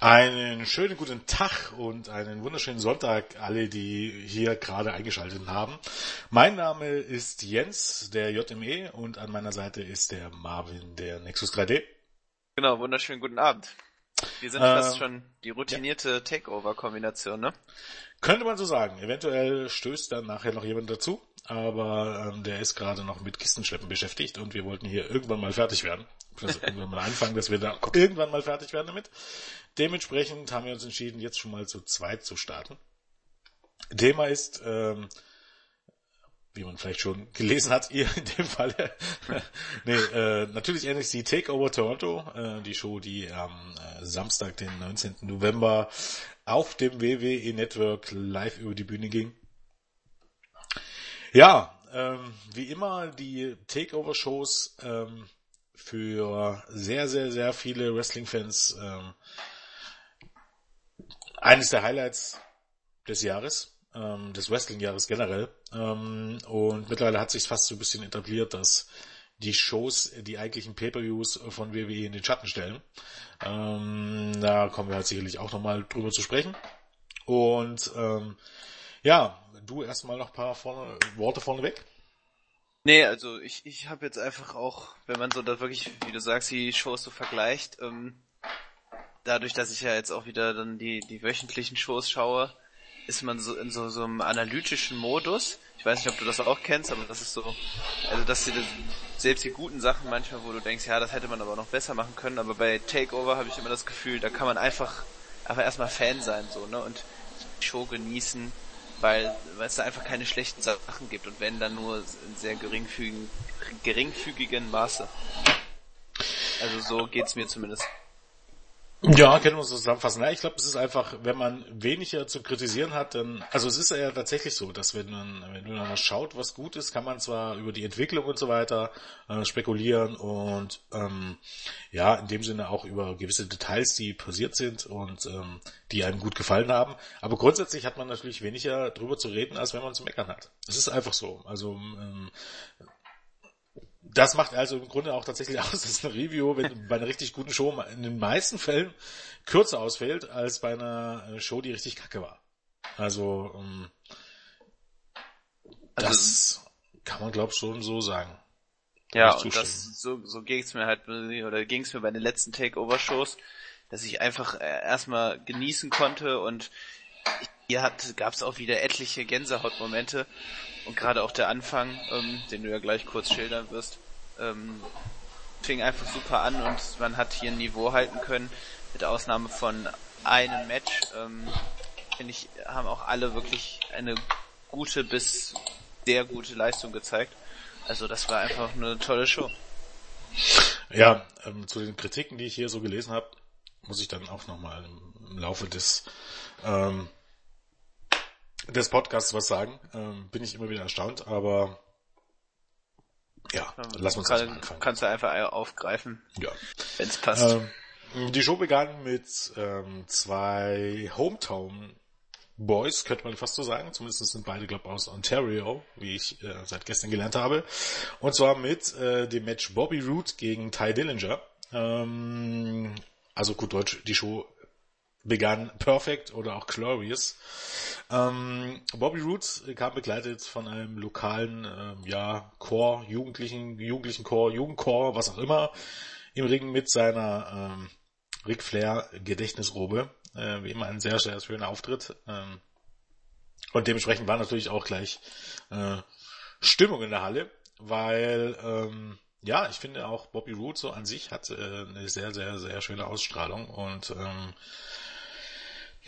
Einen schönen guten Tag und einen wunderschönen Sonntag alle, die hier gerade eingeschaltet haben. Mein Name ist Jens, der JME und an meiner Seite ist der Marvin, der Nexus 3D. Genau, wunderschönen guten Abend. Wir sind ähm, fast schon die routinierte ja. Takeover-Kombination, ne? Könnte man so sagen. Eventuell stößt dann nachher noch jemand dazu, aber ähm, der ist gerade noch mit Kistenschleppen beschäftigt und wir wollten hier irgendwann mal fertig werden. Also irgendwann mal anfangen, dass wir da irgendwann mal fertig werden damit. Dementsprechend haben wir uns entschieden, jetzt schon mal zu zweit zu starten. Thema ist, ähm, wie man vielleicht schon gelesen hat, ihr in dem Fall. nee, äh, natürlich NXT Takeover Toronto, äh, die Show, die am äh, Samstag, den 19. November auf dem WWE Network live über die Bühne ging. Ja, ähm, wie immer die Takeover-Shows ähm, für sehr, sehr, sehr viele Wrestling-Fans ähm, eines der Highlights des Jahres, ähm, des Wrestling-Jahres generell. Ähm, und mittlerweile hat sich fast so ein bisschen etabliert, dass die Shows, die eigentlichen Pay-Per-Views von WWE in den Schatten stellen. Ähm, da kommen wir halt sicherlich auch nochmal drüber zu sprechen. Und ähm, ja, du erstmal noch ein paar vorne, Worte vorneweg. Nee, also ich, ich habe jetzt einfach auch, wenn man so da wirklich, wie du sagst, die Shows so vergleicht, ähm, dadurch, dass ich ja jetzt auch wieder dann die, die wöchentlichen Shows schaue, ist man so in so, so einem analytischen Modus. Ich weiß nicht, ob du das auch kennst, aber das ist so, also dass die, selbst die guten Sachen manchmal, wo du denkst, ja, das hätte man aber noch besser machen können, aber bei Takeover habe ich immer das Gefühl, da kann man einfach, einfach erstmal Fan sein, so, ne, und die Show genießen, weil, weil es da einfach keine schlechten Sachen gibt und wenn dann nur in sehr geringfügigen, geringfügigen Maße. Also so geht's mir zumindest. Ja, können wir uns zusammenfassen. Ja, ich glaube, es ist einfach, wenn man weniger zu kritisieren hat, dann, also es ist ja tatsächlich so, dass wenn man, wenn man schaut, was gut ist, kann man zwar über die Entwicklung und so weiter äh, spekulieren und ähm, ja, in dem Sinne auch über gewisse Details, die passiert sind und ähm, die einem gut gefallen haben. Aber grundsätzlich hat man natürlich weniger drüber zu reden, als wenn man zu meckern hat. Es ist einfach so. Also ähm, das macht also im Grunde auch tatsächlich aus, dass eine Review wenn bei einer richtig guten Show in den meisten Fällen kürzer ausfällt als bei einer äh, Show, die richtig kacke war. Also, ähm, also das kann man glaube ich schon so sagen. Ja, und das, so, so ging's mir halt, oder ging's mir bei den letzten Takeover-Shows, dass ich einfach äh, erstmal genießen konnte und hier hat, gab's auch wieder etliche Gänsehautmomente und gerade auch der Anfang, ähm, den du ja gleich kurz schildern wirst, ähm, fing einfach super an und man hat hier ein Niveau halten können, mit Ausnahme von einem Match. Ähm, Finde ich, haben auch alle wirklich eine gute bis sehr gute Leistung gezeigt. Also das war einfach eine tolle Show. Ja, ähm, zu den Kritiken, die ich hier so gelesen habe, muss ich dann auch nochmal im, im Laufe des ähm, des Podcasts was sagen. Ähm, bin ich immer wieder erstaunt, aber ja, ähm, lass uns kann, anfangen. Kannst du einfach aufgreifen, ja. wenn es passt. Ähm, die Show begann mit ähm, zwei Hometown Boys, könnte man fast so sagen. Zumindest sind beide, glaube ich, aus Ontario, wie ich äh, seit gestern gelernt habe. Und zwar mit äh, dem Match Bobby Root gegen Ty Dillinger. Ähm, also gut Deutsch, die Show begann Perfect oder auch Glorious. Ähm, Bobby Roots kam begleitet von einem lokalen, ähm, ja, Chor, Jugendlichen, Jugendlichen Chor, Jugendchor, was auch immer, im Ring mit seiner ähm, Ric Flair Gedächtnisrobe. Äh, wie immer ein sehr, sehr schöner Auftritt. Ähm, und dementsprechend war natürlich auch gleich äh, Stimmung in der Halle, weil ähm, ja, ich finde auch Bobby Roode so an sich hat äh, eine sehr, sehr, sehr schöne Ausstrahlung und ähm,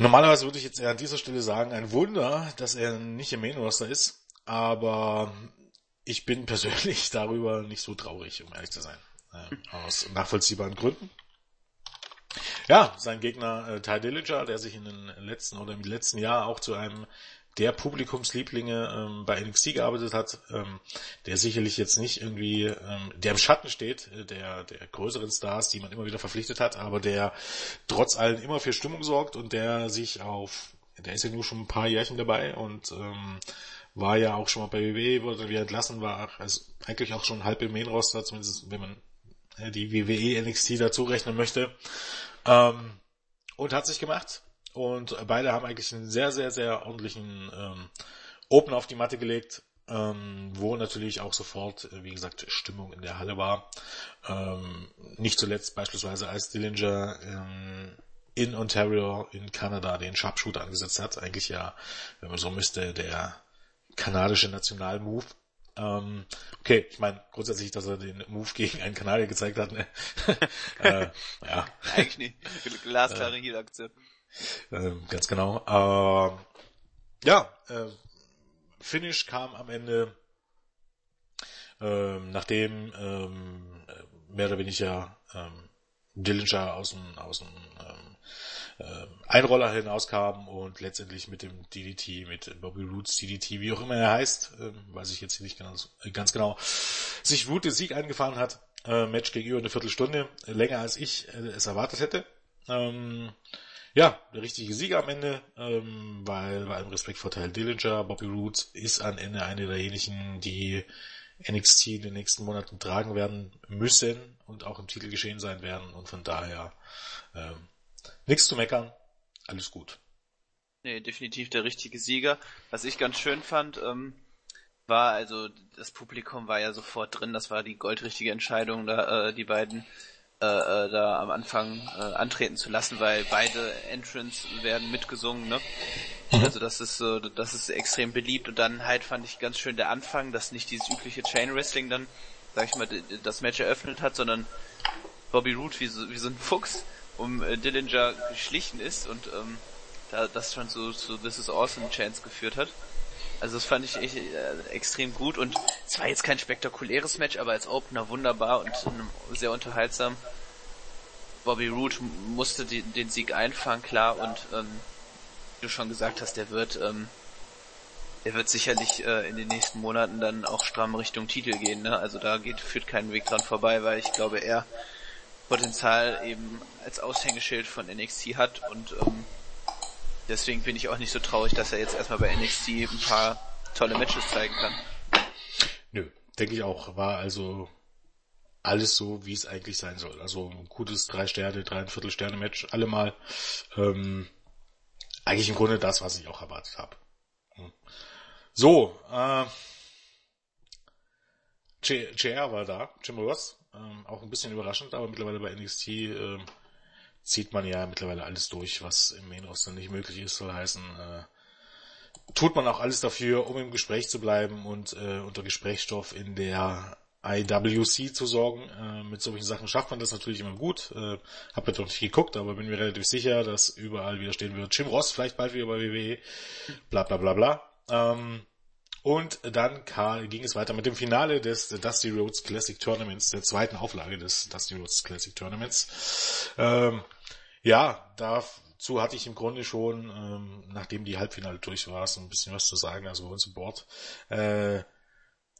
Normalerweise würde ich jetzt eher an dieser Stelle sagen, ein Wunder, dass er nicht im Main Roster ist, aber ich bin persönlich darüber nicht so traurig, um ehrlich zu sein. Äh, aus nachvollziehbaren Gründen. Ja, sein Gegner äh, Ty Dillinger, der sich in den letzten oder im letzten Jahr auch zu einem der Publikumslieblinge ähm, bei NXT gearbeitet hat, ähm, der sicherlich jetzt nicht irgendwie, ähm, der im Schatten steht, äh, der, der größeren Stars, die man immer wieder verpflichtet hat, aber der trotz allem immer für Stimmung sorgt und der sich auf, der ist ja nur schon ein paar Jährchen dabei und ähm, war ja auch schon mal bei WWE, wurde wieder entlassen, war also eigentlich auch schon halb im Main-Roster, zumindest wenn man äh, die WWE NXT dazu rechnen möchte. Ähm, und hat sich gemacht. Und beide haben eigentlich einen sehr, sehr, sehr ordentlichen ähm, Open auf die Matte gelegt, ähm, wo natürlich auch sofort, äh, wie gesagt, Stimmung in der Halle war. Ähm, nicht zuletzt beispielsweise als Dillinger ähm, in Ontario in Kanada den Sharpshooter angesetzt hat. Eigentlich ja, wenn man so müsste, der kanadische Nationalmove. Ähm, okay, ich meine grundsätzlich, dass er den Move gegen einen Kanadier gezeigt hat. Ne? äh, ja. Eigentlich nicht. Glasklare äh, Heal-Aktion. Äh, ganz genau. Äh, ja, äh, Finish kam am Ende, ähm, nachdem ähm, mehr oder weniger ähm, Dillinger aus dem, aus dem ähm, äh, Einroller hinauskam und letztendlich mit dem DDT, mit Bobby Roots DDT, wie auch immer er heißt, äh, weiß ich jetzt nicht ganz, äh, ganz genau, sich Root den Sieg eingefahren hat. Äh, Match gegenüber eine Viertelstunde, länger als ich äh, es erwartet hätte. Ähm, ja, der richtige Sieger am Ende, ähm, weil bei allem Respekt vor Teil Dillinger, Bobby Roode ist am Ende eine derjenigen, die NXT in den nächsten Monaten tragen werden müssen und auch im Titel geschehen sein werden und von daher ähm, nichts zu meckern, alles gut. Nee, definitiv der richtige Sieger. Was ich ganz schön fand, ähm, war, also das Publikum war ja sofort drin, das war die goldrichtige Entscheidung, da äh, die beiden äh, äh, da am Anfang äh, antreten zu lassen, weil beide Entrants werden mitgesungen, ne? Mhm. Also das ist so, das ist extrem beliebt und dann halt fand ich ganz schön der Anfang, dass nicht dieses übliche Chain Wrestling dann, sag ich mal, das Match eröffnet hat, sondern Bobby Roode wie so, wie so ein Fuchs um äh, Dillinger geschlichen ist und ähm, da das schon zu, zu This is Awesome Chance geführt hat. Also das fand ich echt, äh, extrem gut und es war jetzt kein spektakuläres Match, aber als Opener wunderbar und sehr unterhaltsam. Bobby Roode musste die, den Sieg einfangen, klar, und ähm, wie du schon gesagt hast, der wird, ähm, der wird sicherlich äh, in den nächsten Monaten dann auch stramm Richtung Titel gehen. Ne? Also da geht führt kein Weg dran vorbei, weil ich glaube, er Potenzial eben als Aushängeschild von NXT hat und ähm, deswegen bin ich auch nicht so traurig, dass er jetzt erstmal bei NXT ein paar tolle Matches zeigen kann. Nö, denke ich auch. War also alles so, wie es eigentlich sein soll. Also ein gutes drei Sterne, dreieinviertel Sterne Match, allemal. Ähm, eigentlich im Grunde das, was ich auch erwartet habe. Hm. So, äh, JR war da, Jim Ross, ähm, auch ein bisschen überraschend, aber mittlerweile bei NXT ähm, zieht man ja mittlerweile alles durch, was im Main Roster nicht möglich ist, soll heißen, äh, tut man auch alles dafür, um im Gespräch zu bleiben und äh, unter Gesprächsstoff in der IWC zu sorgen. Äh, mit solchen Sachen schafft man das natürlich immer gut. Äh, hab jetzt noch nicht geguckt, aber bin mir relativ sicher, dass überall wieder stehen wird. Jim Ross vielleicht bald wieder bei WWE. Bla bla bla bla. Ähm, und dann ging es weiter mit dem Finale des Dusty Rhodes Classic Tournaments, der zweiten Auflage des Dusty Rhodes Classic Tournaments. Ähm, ja, dazu hatte ich im Grunde schon, ähm, nachdem die Halbfinale durch war, so ein bisschen was zu sagen, also bei uns im Board. Äh,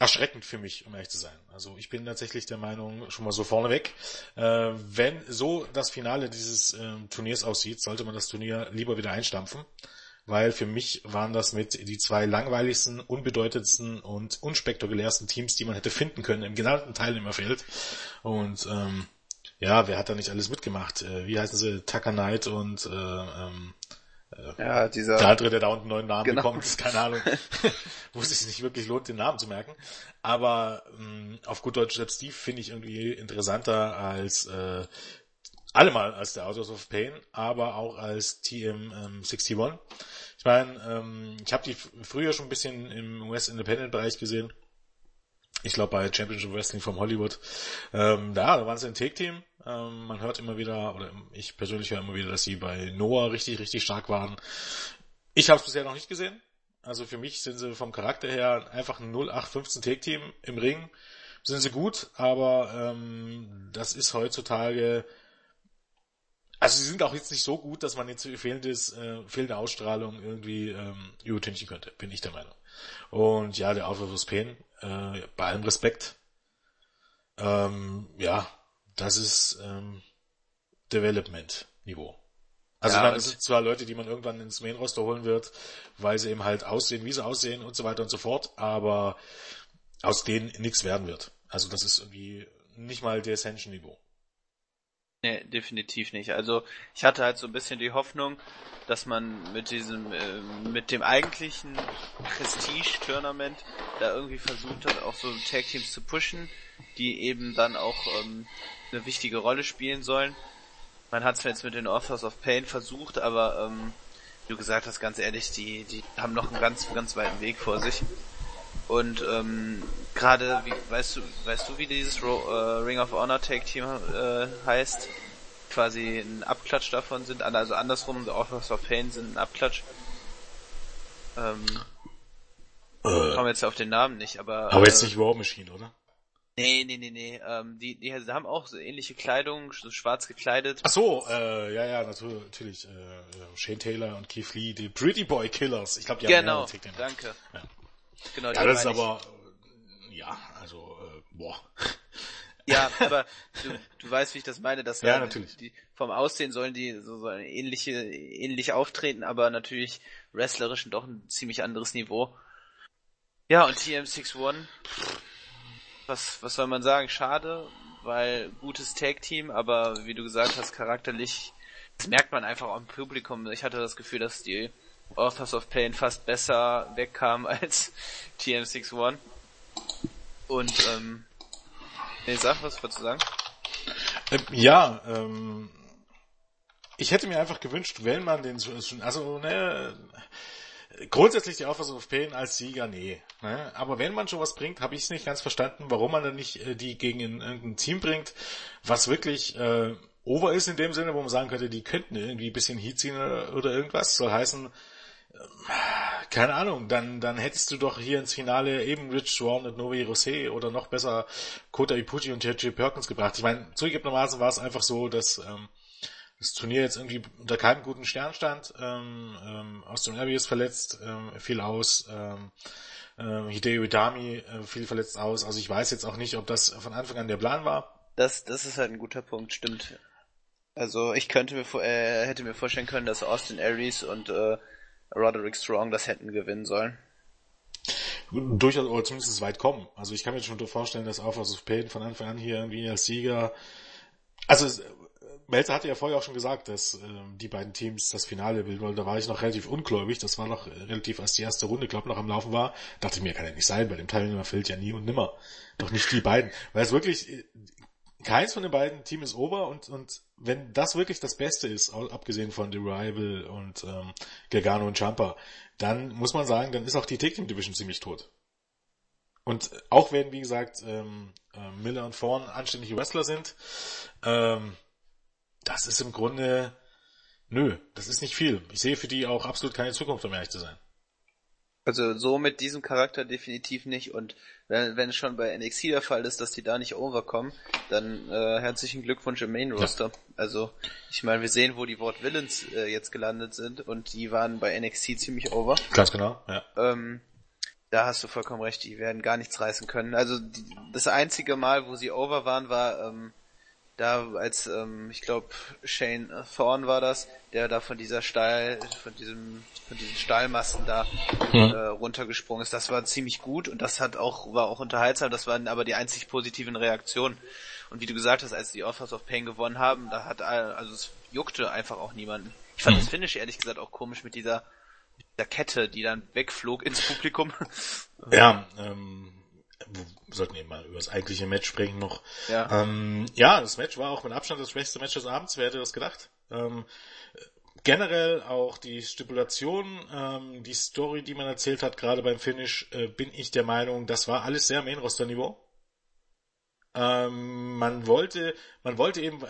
erschreckend für mich, um ehrlich zu sein. Also ich bin tatsächlich der Meinung, schon mal so vorneweg, äh, wenn so das Finale dieses äh, Turniers aussieht, sollte man das Turnier lieber wieder einstampfen, weil für mich waren das mit die zwei langweiligsten, unbedeutendsten und unspektakulärsten Teams, die man hätte finden können im genannten Teilnehmerfeld. Und ähm, ja, wer hat da nicht alles mitgemacht? Äh, wie heißen sie? Tucker Knight und äh, ähm, äh, ja, dieser. Der andere, der da unten neuen Namen genau. bekommt, ist keine Ahnung, wo es sich nicht wirklich lohnt, den Namen zu merken. Aber ähm, auf gut Deutsch selbst Steve finde ich irgendwie interessanter als äh, allemal als der Authors of Pain, aber auch als TM61. Ähm, ich meine, ähm, ich habe die früher schon ein bisschen im West Independent Bereich gesehen ich glaube bei Championship Wrestling vom Hollywood. Ähm, da, da waren sie ein Take-Team. Ähm, man hört immer wieder, oder ich persönlich höre immer wieder, dass sie bei Noah richtig, richtig stark waren. Ich habe es bisher noch nicht gesehen. Also für mich sind sie vom Charakter her einfach ein 0815 Take-Team im Ring. Sind sie gut, aber ähm, das ist heutzutage also sie sind auch jetzt nicht so gut, dass man jetzt fehlendes, äh, fehlende Ausstrahlung irgendwie ähm, übertünchen könnte, bin ich der Meinung. Und ja, der Outlaw of Pain, äh, bei allem Respekt, ähm, ja, das ist ähm, Development-Niveau. Also ja, meine, das sind zwar Leute, die man irgendwann ins Main-Roster holen wird, weil sie eben halt aussehen, wie sie aussehen und so weiter und so fort, aber aus denen nichts werden wird. Also das ist irgendwie nicht mal der Ascension-Niveau. Nee, definitiv nicht. Also ich hatte halt so ein bisschen die Hoffnung, dass man mit diesem, äh, mit dem eigentlichen Prestige-Tournament da irgendwie versucht hat, auch so Tag-Teams zu pushen, die eben dann auch ähm, eine wichtige Rolle spielen sollen. Man hat es jetzt mit den Authors of Pain versucht, aber ähm, wie du gesagt hast, ganz ehrlich, die, die haben noch einen ganz, ganz weiten Weg vor sich. Und ähm, gerade, wie, weißt du, weißt du, wie dieses Ro äh, Ring of Honor Tag Team äh, heißt? Quasi ein Abklatsch davon sind, also andersrum, The Authors of Pain sind ein Abklatsch. Ähm, äh, komme jetzt auf den Namen nicht, aber. Aber äh, jetzt nicht War Machine, oder? Nee, nee, nee, nee. Ähm, die, die haben auch so ähnliche Kleidung, so schwarz gekleidet. Ach so, äh, ja, ja, natürlich. Äh, Shane Taylor und Keith Lee, die Pretty Boy Killers. Ich glaube, die genau, haben Genau, danke. Ja. Genau, ja, das ist aber, ja, also, äh, boah. Ja, aber du, du weißt, wie ich das meine, dass ja, natürlich. Die, vom Aussehen sollen die so, so ähnliche, ähnlich auftreten, aber natürlich wrestlerisch doch ein ziemlich anderes Niveau. Ja, und TM61, was, was soll man sagen? Schade, weil gutes Tag-Team, aber wie du gesagt hast, charakterlich, das merkt man einfach auch im Publikum. Ich hatte das Gefühl, dass die Authors of Pain fast besser wegkam als TM61. Und, ähm, nee, sag, was du sagen? Ähm, ja, ähm, ich hätte mir einfach gewünscht, wenn man den, also, ne, grundsätzlich die Authors of Pain als Sieger, nee. Ne? Aber wenn man schon was bringt, habe ich es nicht ganz verstanden, warum man dann nicht äh, die gegen irgendein Team bringt, was wirklich äh, over ist in dem Sinne, wo man sagen könnte, die könnten irgendwie ein bisschen Heat ziehen oder, oder irgendwas. Soll heißen, keine Ahnung, dann, dann hättest du doch hier ins Finale eben Rich Swan und Novi Rosé oder noch besser Kota Ipuchi und J.J. Perkins gebracht. Ich meine, zugegebenermaßen war es einfach so, dass ähm, das Turnier jetzt irgendwie unter keinem guten Stern stand. Ähm, ähm, Austin Abbey ist verletzt, ähm, fiel aus. Ähm, ähm, Hideo Itami äh, fiel verletzt aus. Also ich weiß jetzt auch nicht, ob das von Anfang an der Plan war. Das, das ist halt ein guter Punkt, stimmt. Also ich könnte mir äh, hätte mir vorstellen können, dass Austin Aries und äh, Roderick Strong das hätten gewinnen sollen. Durchaus, oder zumindest weit kommen. Also ich kann mir schon vorstellen, dass Authors of Pain von Anfang an hier irgendwie als Sieger, also Melzer hatte ja vorher auch schon gesagt, dass ähm, die beiden Teams das Finale bilden wollen. Da war ich noch relativ ungläubig. Das war noch relativ, als die erste Runde, glaube noch am Laufen war. Dachte mir, kann ja nicht sein, bei dem Teilnehmer fällt ja nie und nimmer. Doch nicht die beiden. Weil es wirklich, keins von den beiden Teams ist over und, und wenn das wirklich das Beste ist, abgesehen von The Rival und ähm, Gargano und Champa, dann muss man sagen, dann ist auch die Tag Team Division ziemlich tot. Und auch wenn, wie gesagt, ähm, äh, Miller und Thorne anständige Wrestler sind, ähm, das ist im Grunde, nö, das ist nicht viel. Ich sehe für die auch absolut keine Zukunft, um ehrlich zu sein. Also so mit diesem Charakter definitiv nicht und wenn, wenn es schon bei NXT der Fall ist, dass die da nicht overkommen, dann äh, herzlichen Glückwunsch im Main Roster. Ja. Also ich meine, wir sehen, wo die Wort Villains äh, jetzt gelandet sind und die waren bei NXT ziemlich over. Ganz genau, ja. Ähm, da hast du vollkommen recht, die werden gar nichts reißen können. Also die, das einzige Mal, wo sie over waren, war ähm, da als ähm, ich glaube Shane Thorne war das, der da von dieser Stahl, von diesem, von diesen Stahlmasten da mhm. äh, runtergesprungen ist. Das war ziemlich gut und das hat auch war auch unterhaltsam. Das waren aber die einzig positiven Reaktionen. Und wie du gesagt hast, als die Offers of Pain gewonnen haben, da hat also es juckte einfach auch niemanden. Ich fand mhm. das Finish ehrlich gesagt auch komisch mit dieser mit dieser Kette, die dann wegflog ins Publikum. Ja, ähm, wir sollten eben mal über das eigentliche Match sprechen noch. Ja. Ähm, ja, das Match war auch mit Abstand das schwächste Match des Abends, wer hätte das gedacht? Ähm, generell auch die Stipulation, ähm, die Story, die man erzählt hat, gerade beim Finish, äh, bin ich der Meinung, das war alles sehr Main-Roster-Niveau. Ähm, man wollte, man wollte eben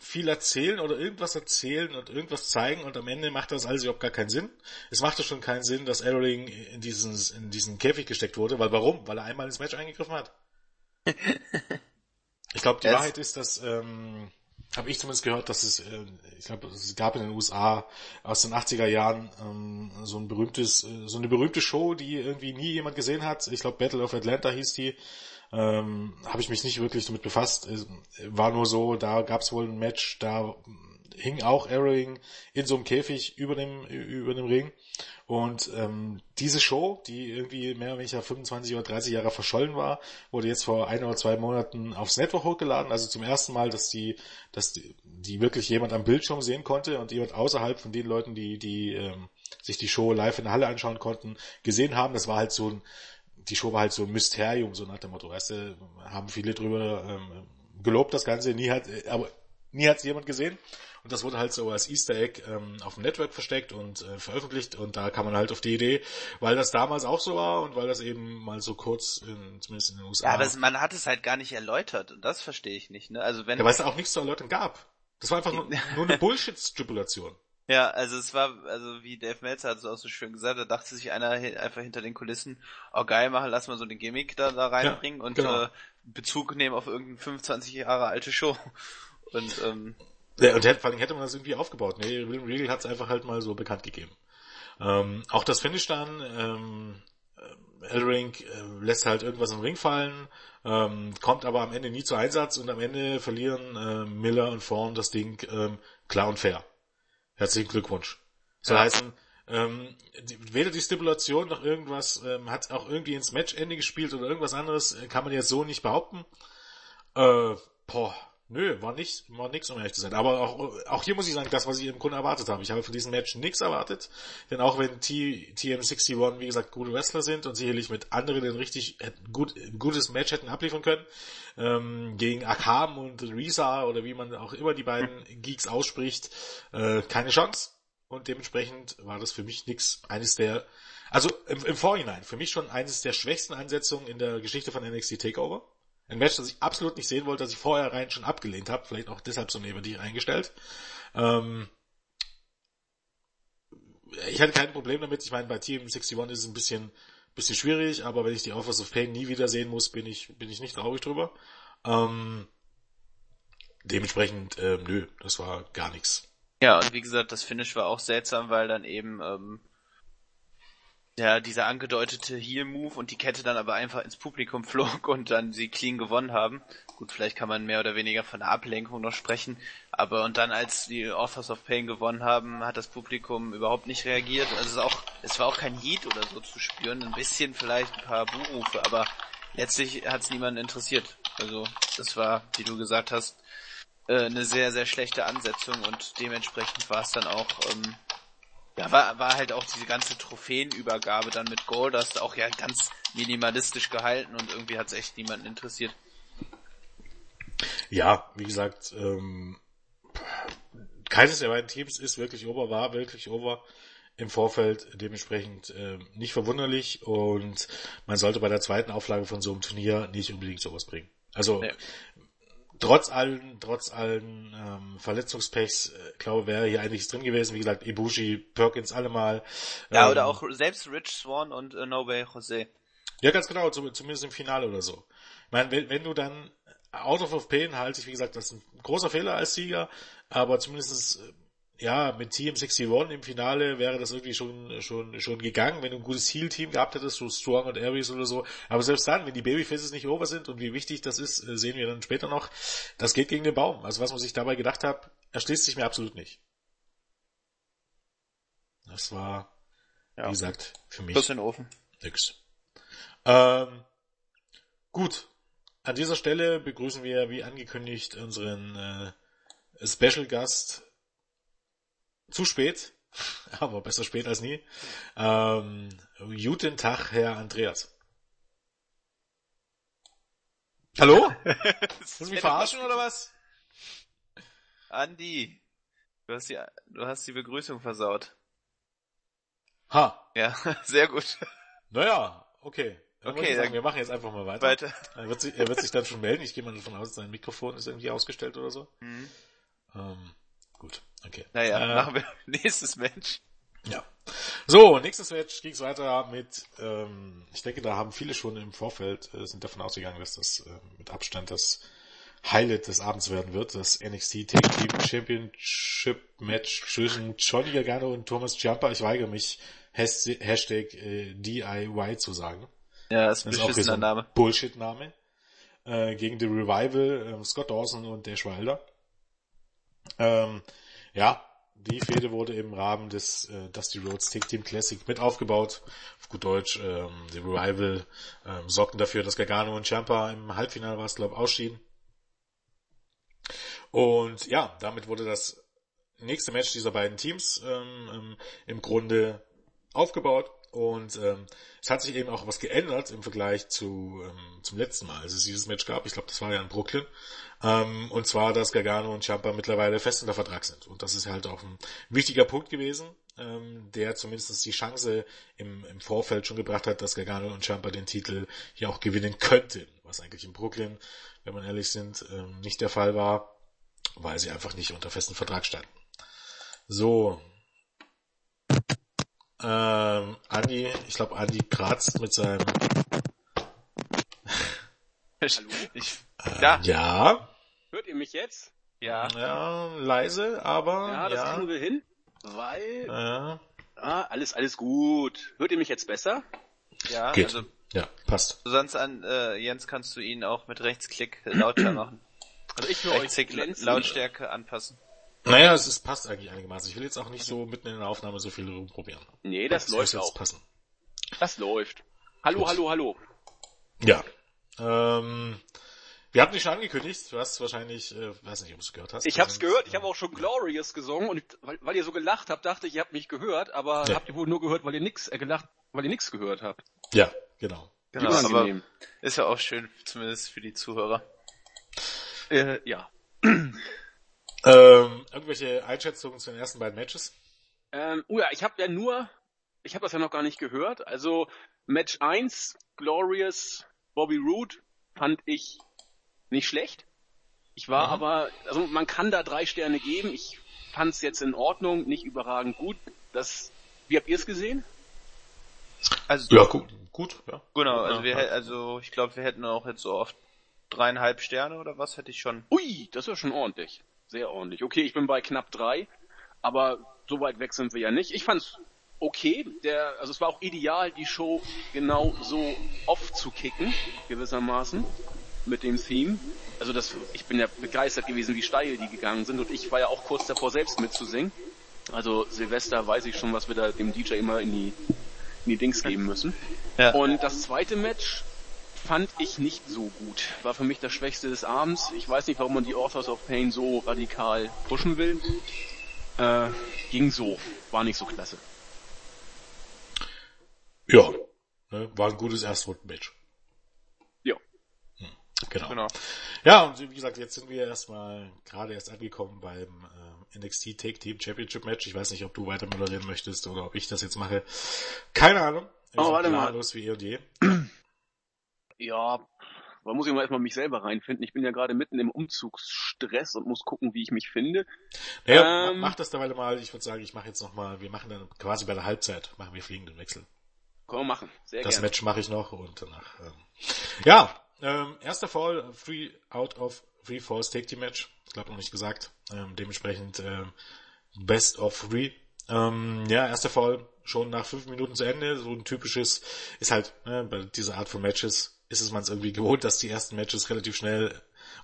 viel erzählen oder irgendwas erzählen und irgendwas zeigen und am Ende macht das alles überhaupt gar keinen Sinn. Es machte schon keinen Sinn, dass Erling in diesen, in diesen Käfig gesteckt wurde, weil warum? Weil er einmal ins Match eingegriffen hat. ich glaube, die yes. Wahrheit ist, dass, ähm, habe ich zumindest gehört, dass es, äh, ich glaube, es gab in den USA aus den 80er Jahren ähm, so ein berühmtes, äh, so eine berühmte Show, die irgendwie nie jemand gesehen hat. Ich glaube, Battle of Atlanta hieß die ähm, habe ich mich nicht wirklich damit befasst. War nur so, da gab es wohl ein Match, da hing auch Arrowing in so einem Käfig über dem, über dem Ring. Und ähm, diese Show, die irgendwie mehr oder weniger 25 oder 30 Jahre verschollen war, wurde jetzt vor ein oder zwei Monaten aufs Network hochgeladen. Also zum ersten Mal, dass die, dass die, die wirklich jemand am Bildschirm sehen konnte und jemand außerhalb von den Leuten, die, die ähm, sich die Show live in der Halle anschauen konnten, gesehen haben. Das war halt so ein, die Show war halt so ein Mysterium, so nach dem Motto. Weißt du, haben viele drüber ähm, gelobt, das Ganze. Nie hat, aber nie hat es jemand gesehen. Und das wurde halt so als Easter Egg ähm, auf dem Network versteckt und äh, veröffentlicht und da kam man halt auf die Idee, weil das damals auch so war und weil das eben mal so kurz, in, zumindest in den USA. Ja, aber man hat es halt gar nicht erläutert und das verstehe ich nicht. Ne? Also wenn ja, weil es auch nichts zu erläutern gab. Das war einfach nur, nur eine Bullshit-Stipulation. Ja, also es war, also wie Dave Meltzer hat es auch so schön gesagt, da dachte sich einer einfach hinter den Kulissen, oh geil, machen, lass mal so den Gimmick da, da reinbringen ja, und genau. äh, Bezug nehmen auf irgendeine 25 Jahre alte Show. Und ähm, ja, und vor allem hätte man das irgendwie aufgebaut. Nee, William Regal hat es einfach halt mal so bekannt gegeben. Ähm, auch das Finish dann, ähm, Elring äh, lässt halt irgendwas im Ring fallen, ähm, kommt aber am Ende nie zu Einsatz und am Ende verlieren äh, Miller und Thorne das Ding ähm, klar und fair. Herzlichen Glückwunsch. Soll ja. heißen, ähm, die, weder die Stipulation noch irgendwas ähm, hat auch irgendwie ins Matchende gespielt oder irgendwas anderes, äh, kann man jetzt so nicht behaupten. Äh, boah, Nö, war nicht, war nix, um ehrlich zu sein. Aber auch, auch hier muss ich sagen, das, was ich im Grunde erwartet habe. Ich habe von diesem Match nichts erwartet. Denn auch wenn T, TM61, wie gesagt, gute Wrestler sind und sicherlich mit anderen den richtig gut, gutes Match hätten abliefern können, ähm, gegen Akam und Risa oder wie man auch immer die beiden Geeks ausspricht, äh, keine Chance. Und dementsprechend war das für mich nix. Eines der, also im, im Vorhinein, für mich schon eines der schwächsten Ansetzungen in der Geschichte von NXT Takeover ein Match, das ich absolut nicht sehen wollte, das ich vorher rein schon abgelehnt habe, vielleicht auch deshalb so neben dich eingestellt. Ähm, ich hatte kein Problem damit. Ich meine, bei Team 61 ist es ein bisschen, bisschen schwierig, aber wenn ich die Offers of Pain nie wieder sehen muss, bin ich, bin ich nicht traurig drüber. Ähm, dementsprechend, ähm, nö, das war gar nichts. Ja, und wie gesagt, das Finish war auch seltsam, weil dann eben ähm, ja, dieser angedeutete Heal-Move und die Kette dann aber einfach ins Publikum flog und dann sie clean gewonnen haben. Gut, vielleicht kann man mehr oder weniger von der Ablenkung noch sprechen, aber und dann als die Authors of Pain gewonnen haben, hat das Publikum überhaupt nicht reagiert. Also es, auch, es war auch kein Heat oder so zu spüren, ein bisschen vielleicht ein paar Buhrufe, aber letztlich hat es niemanden interessiert. Also das war, wie du gesagt hast, äh, eine sehr, sehr schlechte Ansetzung und dementsprechend war es dann auch ähm, ja, war, war halt auch diese ganze Trophäenübergabe dann mit Goldust auch ja ganz minimalistisch gehalten und irgendwie hat es echt niemanden interessiert. Ja, wie gesagt, ähm, keines der beiden Teams ist wirklich over, war wirklich over im Vorfeld, dementsprechend äh, nicht verwunderlich und man sollte bei der zweiten Auflage von so einem Turnier nicht unbedingt sowas bringen. Also nee trotz allen, trotz allen ähm, Verletzungspechs, äh, glaube wäre hier einiges drin gewesen. Wie gesagt, Ibushi, Perkins allemal. Ja, ähm, oder auch selbst Rich Swan und äh, Nobel Jose. Ja, ganz genau, zumindest im Finale oder so. Ich meine, wenn, wenn du dann Out of Pain halte ich, wie gesagt, das ist ein großer Fehler als Sieger, aber zumindest äh, ja, mit Team 61 im Finale wäre das irgendwie schon, schon, schon gegangen, wenn du ein gutes Heal-Team gehabt hättest, so Strong und Aries oder so. Aber selbst dann, wenn die Babyfaces nicht over sind und wie wichtig das ist, äh, sehen wir dann später noch, das geht gegen den Baum. Also was man sich dabei gedacht hat, erschließt sich mir absolut nicht. Das war, ja. wie gesagt, für mich. Den Ofen. Nix. Ähm, gut. An dieser Stelle begrüßen wir, wie angekündigt, unseren äh, Special Gast zu spät, aber besser spät als nie. Ähm, guten Tag, Herr Andreas. Hallo? Willst du mich verarschen oder was? Andi, du hast die, du hast die Begrüßung versaut. Ha. Ja, sehr gut. Naja, okay. Dann okay, sagen, wir machen jetzt einfach mal weiter. Weiter. Er wird, sich, er wird sich dann schon melden. Ich gehe mal davon aus, sein Mikrofon ist irgendwie ausgestellt oder so. Mhm. Ähm, gut. Okay. Naja, äh, machen wir nächstes Match. Ja. So, nächstes Match ging's weiter mit, ähm, ich denke, da haben viele schon im Vorfeld, äh, sind davon ausgegangen, dass das äh, mit Abstand das Highlight des Abends werden wird, das NXT Tag Team Championship Match zwischen Johnny Gargano und Thomas Jumper. Ich weigere mich, Hashtag äh, DIY zu sagen. Ja, das ist, ein Name. Bullshit-Name. Äh, gegen The Revival, äh, Scott Dawson und Dash Wilder. Ähm, ja, die Fehde wurde im Rahmen des äh, Dusty Rhodes Tag Team Classic mit aufgebaut. Auf gut Deutsch, ähm, die Revival ähm, sorgten dafür, dass Gargano und Ciampa im Halbfinale war es, glaube ausschieden. Und ja, damit wurde das nächste Match dieser beiden Teams ähm, ähm im Grunde aufgebaut. Und ähm, es hat sich eben auch was geändert im Vergleich zu ähm, zum letzten Mal, als es dieses Match gab. Ich glaube, das war ja in Brooklyn. Ähm, und zwar, dass Gargano und Ciampa mittlerweile fest unter Vertrag sind. Und das ist halt auch ein wichtiger Punkt gewesen, ähm, der zumindest die Chance im, im Vorfeld schon gebracht hat, dass Gargano und Ciampa den Titel hier auch gewinnen könnten. Was eigentlich in Brooklyn, wenn man ehrlich sind, ähm, nicht der Fall war, weil sie einfach nicht unter festen Vertrag standen. So, ähm, Andi, ich glaube, Andi kratzt mit seinem. Hallo? Ich, äh, ja. ja. Hört ihr mich jetzt? Ja. Ja, leise, aber. Ja, das ja. kriegen wir hin, weil. Ja. Ah, alles, alles gut. Hört ihr mich jetzt besser? Ja, Geht. also. Ja, passt. Sonst an äh, Jens kannst du ihn auch mit Rechtsklick lauter machen. Also ich Rechtsklick euch Lautstärke anpassen. Naja, es ist, passt eigentlich einigermaßen. Ich will jetzt auch nicht so mitten in der Aufnahme so viel rumprobieren. Nee, das, das läuft auch. Passen. Das läuft. Hallo, Gut. hallo, hallo. Ja. Ähm, wir hatten dich schon angekündigt. Du hast wahrscheinlich, äh, weiß nicht, ob du es gehört hast. Ich hab's gehört. Ich habe auch schon Glorious gesungen und weil, weil, ihr so gelacht habt, dachte ich, ihr habt mich gehört, aber ja. habt ihr wohl nur gehört, weil ihr nix äh, gelacht, weil ihr nix gehört habt. Ja, genau. Genau, aber ist ja auch schön, zumindest für die Zuhörer. Äh, ja. Ähm, irgendwelche Einschätzungen zu den ersten beiden Matches? Ähm, oh ja, ich habe ja nur, ich habe das ja noch gar nicht gehört. Also Match 1, Glorious, Bobby Roode, fand ich nicht schlecht. Ich war mhm. aber, also man kann da drei Sterne geben. Ich fand es jetzt in Ordnung, nicht überragend gut. Das, wie habt ihr es gesehen? Also ja, gut, gut, ja. Genau, also wir, also ich glaube, wir hätten auch jetzt so oft dreieinhalb Sterne oder was hätte ich schon. Ui, das wäre schon ordentlich sehr ordentlich. Okay, ich bin bei knapp drei, aber so weit weg sind wir ja nicht. Ich fand's okay. Der, also es war auch ideal, die Show genau so oft zu kicken, gewissermaßen, mit dem Theme. Also das, ich bin ja begeistert gewesen, wie steil die gegangen sind und ich war ja auch kurz davor selbst mitzusingen. Also Silvester weiß ich schon, was wir da dem DJ immer in die, in die Dings geben müssen. Ja. Und das zweite Match fand ich nicht so gut. War für mich das Schwächste des Abends. Ich weiß nicht, warum man die Authors of Pain so radikal pushen will. Äh, ging so. War nicht so klasse. Ja, ne, war ein gutes Erstrunden-Match. Ja. Hm, genau. genau. Ja, und wie gesagt, jetzt sind wir erstmal gerade erst angekommen beim äh, NXT Take Team Championship Match. Ich weiß nicht, ob du weiter moderieren möchtest oder ob ich das jetzt mache. Keine Ahnung. oh, warte mal. wie eh und je. Ja, da muss ich mal erstmal mich selber reinfinden. Ich bin ja gerade mitten im Umzugsstress und muss gucken, wie ich mich finde. Naja, ähm, mach das dabei mal. Ich würde sagen, ich mache jetzt nochmal, wir machen dann quasi bei der Halbzeit, machen wir fliegenden Wechsel. Können wir machen, sehr Das gerne. Match mache ich noch und danach. Ähm, ja, ähm, erster Fall, Free out of Free Falls Take Team Match. Ich glaube noch nicht gesagt. Ähm, dementsprechend ähm, Best of Three. Ähm, ja, erster Fall schon nach fünf Minuten zu Ende. So ein typisches ist halt ne, bei dieser Art von Matches ist es man es irgendwie gewohnt, dass die ersten Matches relativ schnell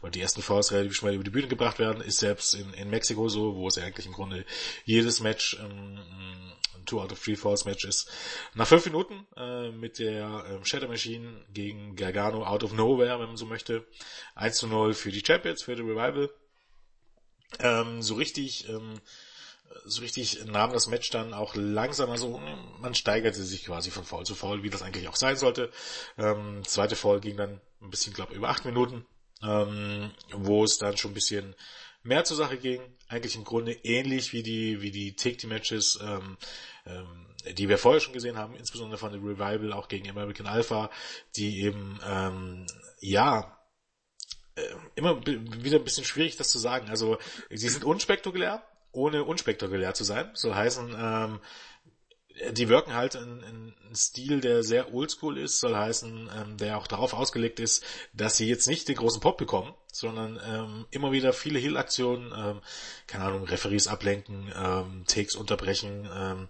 oder die ersten Falls relativ schnell über die Bühne gebracht werden, ist selbst in, in Mexiko so, wo es eigentlich im Grunde jedes Match ähm, ein Two out of Three Falls Match ist. Nach fünf Minuten äh, mit der ähm, Shadow Machine gegen Gargano out of nowhere, wenn man so möchte. 1 zu 0 für die Champions, für die Revival. Ähm, so richtig ähm, so richtig nahm das Match dann auch langsam, also man steigerte sich quasi von Foul zu Foul, wie das eigentlich auch sein sollte. Ähm, zweite Foul ging dann ein bisschen, glaube über acht Minuten, ähm, wo es dann schon ein bisschen mehr zur Sache ging. Eigentlich im Grunde ähnlich wie die, wie die Take-Team-Matches, ähm, ähm, die wir vorher schon gesehen haben, insbesondere von der Revival auch gegen American Alpha, die eben, ähm, ja, äh, immer wieder ein bisschen schwierig, das zu sagen. Also, sie sind unspektakulär, ohne unspektakulär zu sein. Soll heißen, ähm, die wirken halt in, in einen Stil, der sehr oldschool ist, soll heißen, ähm, der auch darauf ausgelegt ist, dass sie jetzt nicht den großen Pop bekommen, sondern ähm, immer wieder viele Heal-Aktionen, ähm, keine Ahnung, Referees ablenken, ähm, Takes unterbrechen, ähm,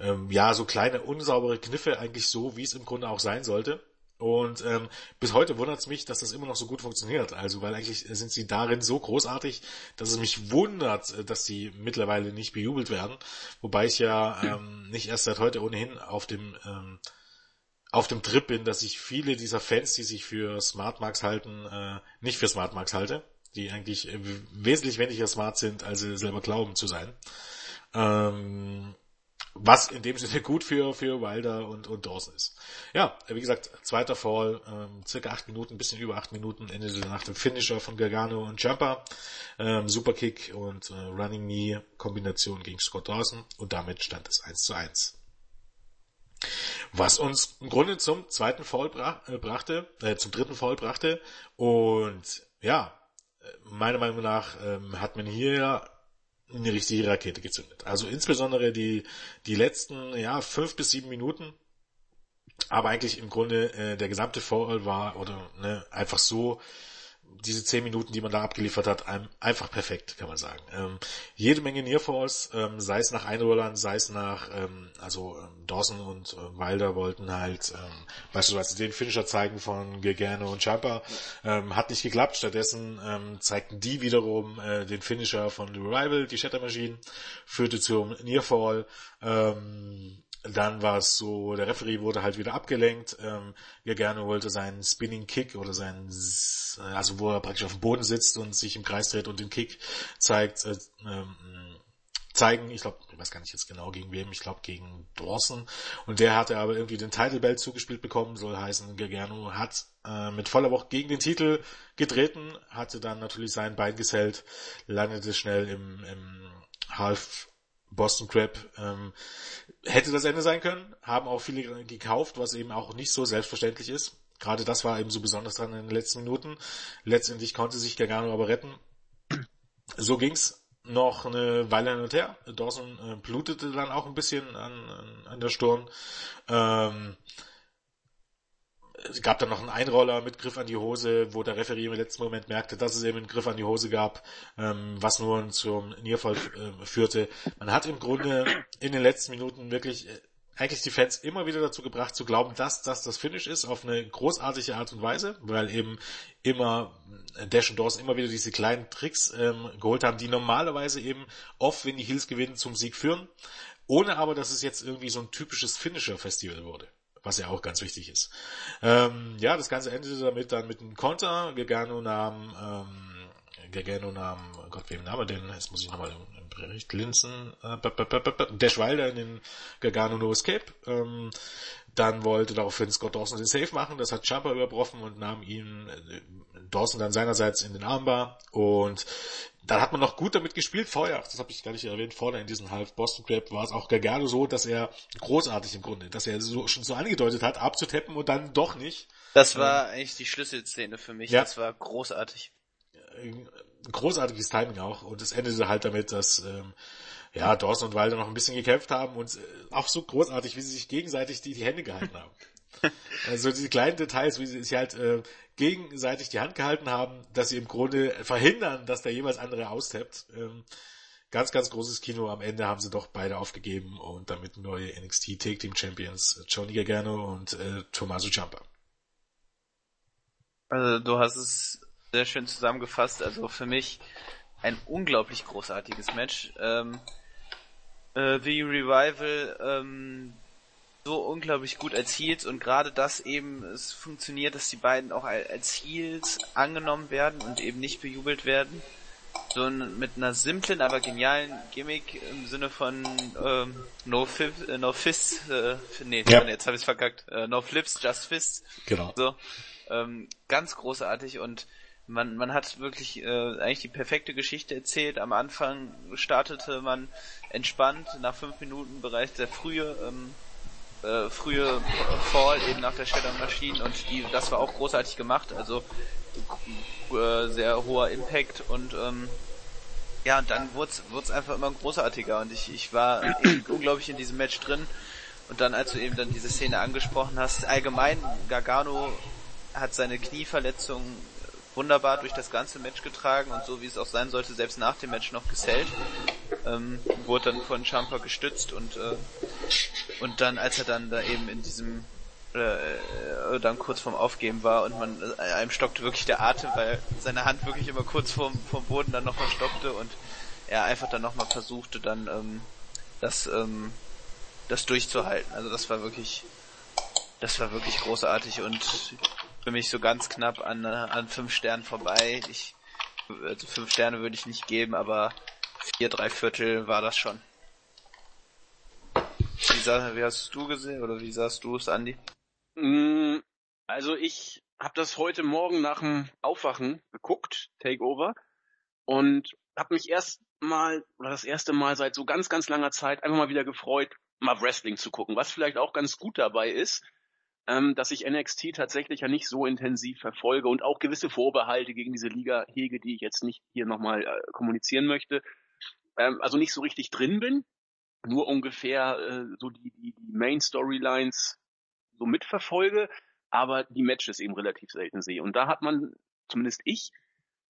ähm, ja, so kleine unsaubere Kniffe eigentlich so, wie es im Grunde auch sein sollte. Und ähm, bis heute wundert es mich, dass das immer noch so gut funktioniert. Also, weil eigentlich sind sie darin so großartig, dass es mich wundert, dass sie mittlerweile nicht bejubelt werden. Wobei ich ja ähm, nicht erst seit heute ohnehin auf dem ähm, auf dem Trip bin, dass ich viele dieser Fans, die sich für Smart Marks halten, äh, nicht für Smart Marks halte, die eigentlich äh, wesentlich weniger smart sind, als sie selber glauben zu sein. Ähm, was in dem Sinne gut für, für Wilder und, und Dawson ist. Ja, wie gesagt, zweiter Fall, ähm, circa acht Minuten, bisschen über acht Minuten, endete nach dem Finisher von Gargano und Jumper, ähm, Superkick und äh, Running Knee Kombination gegen Scott Dawson und damit stand es 1 zu 1. Was uns im Grunde zum zweiten Fall brach, äh, brachte, äh, zum dritten Fall brachte und ja, äh, meiner Meinung nach ähm, hat man hier eine richtige Rakete gezündet. Also insbesondere die, die letzten, ja, fünf bis sieben Minuten. Aber eigentlich im Grunde äh, der gesamte Fall war oder ne, einfach so diese zehn Minuten, die man da abgeliefert hat, einfach perfekt, kann man sagen. Ähm, jede Menge Nearfalls, ähm, sei es nach Einrollern, sei es nach, ähm, also ähm, Dawson und äh, Wilder wollten halt ähm, beispielsweise den Finisher zeigen von Gegane und Champa, ähm, hat nicht geklappt. Stattdessen ähm, zeigten die wiederum äh, den Finisher von The Revival, die Shatter Machine, führte zum Nearfall. Ähm, dann war es so, der Referee wurde halt wieder abgelenkt. Ähm, gerne wollte seinen Spinning Kick oder seinen, also wo er praktisch auf dem Boden sitzt und sich im Kreis dreht und den Kick zeigt, äh, ähm, zeigen. Ich glaube, ich weiß gar nicht jetzt genau gegen wem. Ich glaube gegen Dawson. Und der hatte aber irgendwie den Title Belt zugespielt bekommen. Soll heißen, Gergerno hat äh, mit voller Wucht gegen den Titel getreten, hatte dann natürlich sein Bein gesellt, landete schnell im, im Half Boston Crab ähm, hätte das Ende sein können, haben auch viele gekauft, was eben auch nicht so selbstverständlich ist. Gerade das war eben so besonders dran in den letzten Minuten. Letztendlich konnte sich Gargano aber retten. So ging's noch eine Weile hin und her. Dawson äh, blutete dann auch ein bisschen an, an, der Stirn. Ähm, es gab dann noch einen Einroller mit Griff an die Hose, wo der Referee im letzten Moment merkte, dass es eben einen Griff an die Hose gab, ähm, was nur zum Nierfall äh, führte. Man hat im Grunde in den letzten Minuten wirklich äh, eigentlich die Fans immer wieder dazu gebracht zu glauben, dass das das Finish ist auf eine großartige Art und Weise, weil eben immer äh, Dash und Dawson immer wieder diese kleinen Tricks ähm, geholt haben, die normalerweise eben oft, wenn die Heels gewinnen, zum Sieg führen, ohne aber, dass es jetzt irgendwie so ein typisches Finisher-Festival wurde was ja auch ganz wichtig ist. Ähm, ja, das Ganze endete damit dann mit einem Konter. Gargano nahm, ähm, Gargano nahm, oh Gott, wem nahm er denn? Jetzt muss ich nochmal im, Bericht linsen. Äh, Dash Wilder in den Gargano No Escape. Ähm, dann wollte daraufhin Scott Dawson den Safe machen, das hat Champa überbrochen und nahm ihn äh, Dawson dann seinerseits in den Armbar und dann hat man noch gut damit gespielt. Vorher, das habe ich gar nicht erwähnt, vorne in diesem Half Boston Crab war es auch Gargano so, dass er großartig im Grunde, dass er so, schon so angedeutet hat, abzutappen und dann doch nicht. Das war ähm, eigentlich die Schlüsselszene für mich. Ja. Das war großartig. Ein großartiges Timing auch und es endete halt damit, dass ähm, ja Dawson und Wilder noch ein bisschen gekämpft haben und äh, auch so großartig, wie sie sich gegenseitig die, die Hände gehalten haben. Also diese kleinen Details, wie sie sich halt äh, gegenseitig die Hand gehalten haben, dass sie im Grunde verhindern, dass der jeweils andere austappt. Ähm, ganz, ganz großes Kino. Am Ende haben sie doch beide aufgegeben und damit neue NXT Take Team Champions Johnny Gargano und äh, Tommaso Ciampa. Also du hast es sehr schön zusammengefasst. Also für mich ein unglaublich großartiges Match. Ähm, äh, The Revival ähm, so unglaublich gut als Heels und gerade das eben, es funktioniert, dass die beiden auch als Heels angenommen werden und eben nicht bejubelt werden. So mit einer simplen, aber genialen Gimmick im Sinne von ähm, No, Fif, äh, no Fists, äh, nee, ja. jetzt habe ich verkackt, äh, No Flips, Just Fists. Genau. So, ähm, ganz großartig und man, man hat wirklich äh, eigentlich die perfekte Geschichte erzählt. Am Anfang startete man entspannt, nach fünf Minuten bereits der frühe ähm, äh, frühe Fall eben nach der Shadow Machine und die, das war auch großartig gemacht, also äh, sehr hoher Impact und ähm, ja, und dann wurde es einfach immer großartiger und ich, ich war unglaublich in diesem Match drin und dann, als du eben dann diese Szene angesprochen hast, allgemein, Gargano hat seine Knieverletzung wunderbar durch das ganze Match getragen und so wie es auch sein sollte, selbst nach dem Match noch gesellt. Ähm, wurde dann von Champa gestützt und äh, und dann, als er dann da eben in diesem äh, dann kurz vorm Aufgeben war und man äh, einem stockte wirklich der Atem, weil seine Hand wirklich immer kurz vorm, vorm Boden dann nochmal stockte und er einfach dann nochmal versuchte, dann ähm, das, ähm, das durchzuhalten. Also das war wirklich, das war wirklich großartig und für mich so ganz knapp an, an fünf Sternen vorbei. Ich, also fünf Sterne würde ich nicht geben, aber vier, drei Viertel war das schon. Wie, sah, wie hast du gesehen oder wie sahst du es, Andi? Mm, also ich habe das heute Morgen nach dem Aufwachen geguckt, Takeover, und habe mich erst mal oder das erste Mal seit so ganz ganz langer Zeit einfach mal wieder gefreut, mal Wrestling zu gucken. Was vielleicht auch ganz gut dabei ist, ähm, dass ich NXT tatsächlich ja nicht so intensiv verfolge und auch gewisse Vorbehalte gegen diese Liga hege, die ich jetzt nicht hier nochmal äh, kommunizieren möchte. Ähm, also nicht so richtig drin bin, nur ungefähr äh, so die, die, die Main Storylines so mitverfolge, aber die Matches eben relativ selten sehe. Und da hat man, zumindest ich,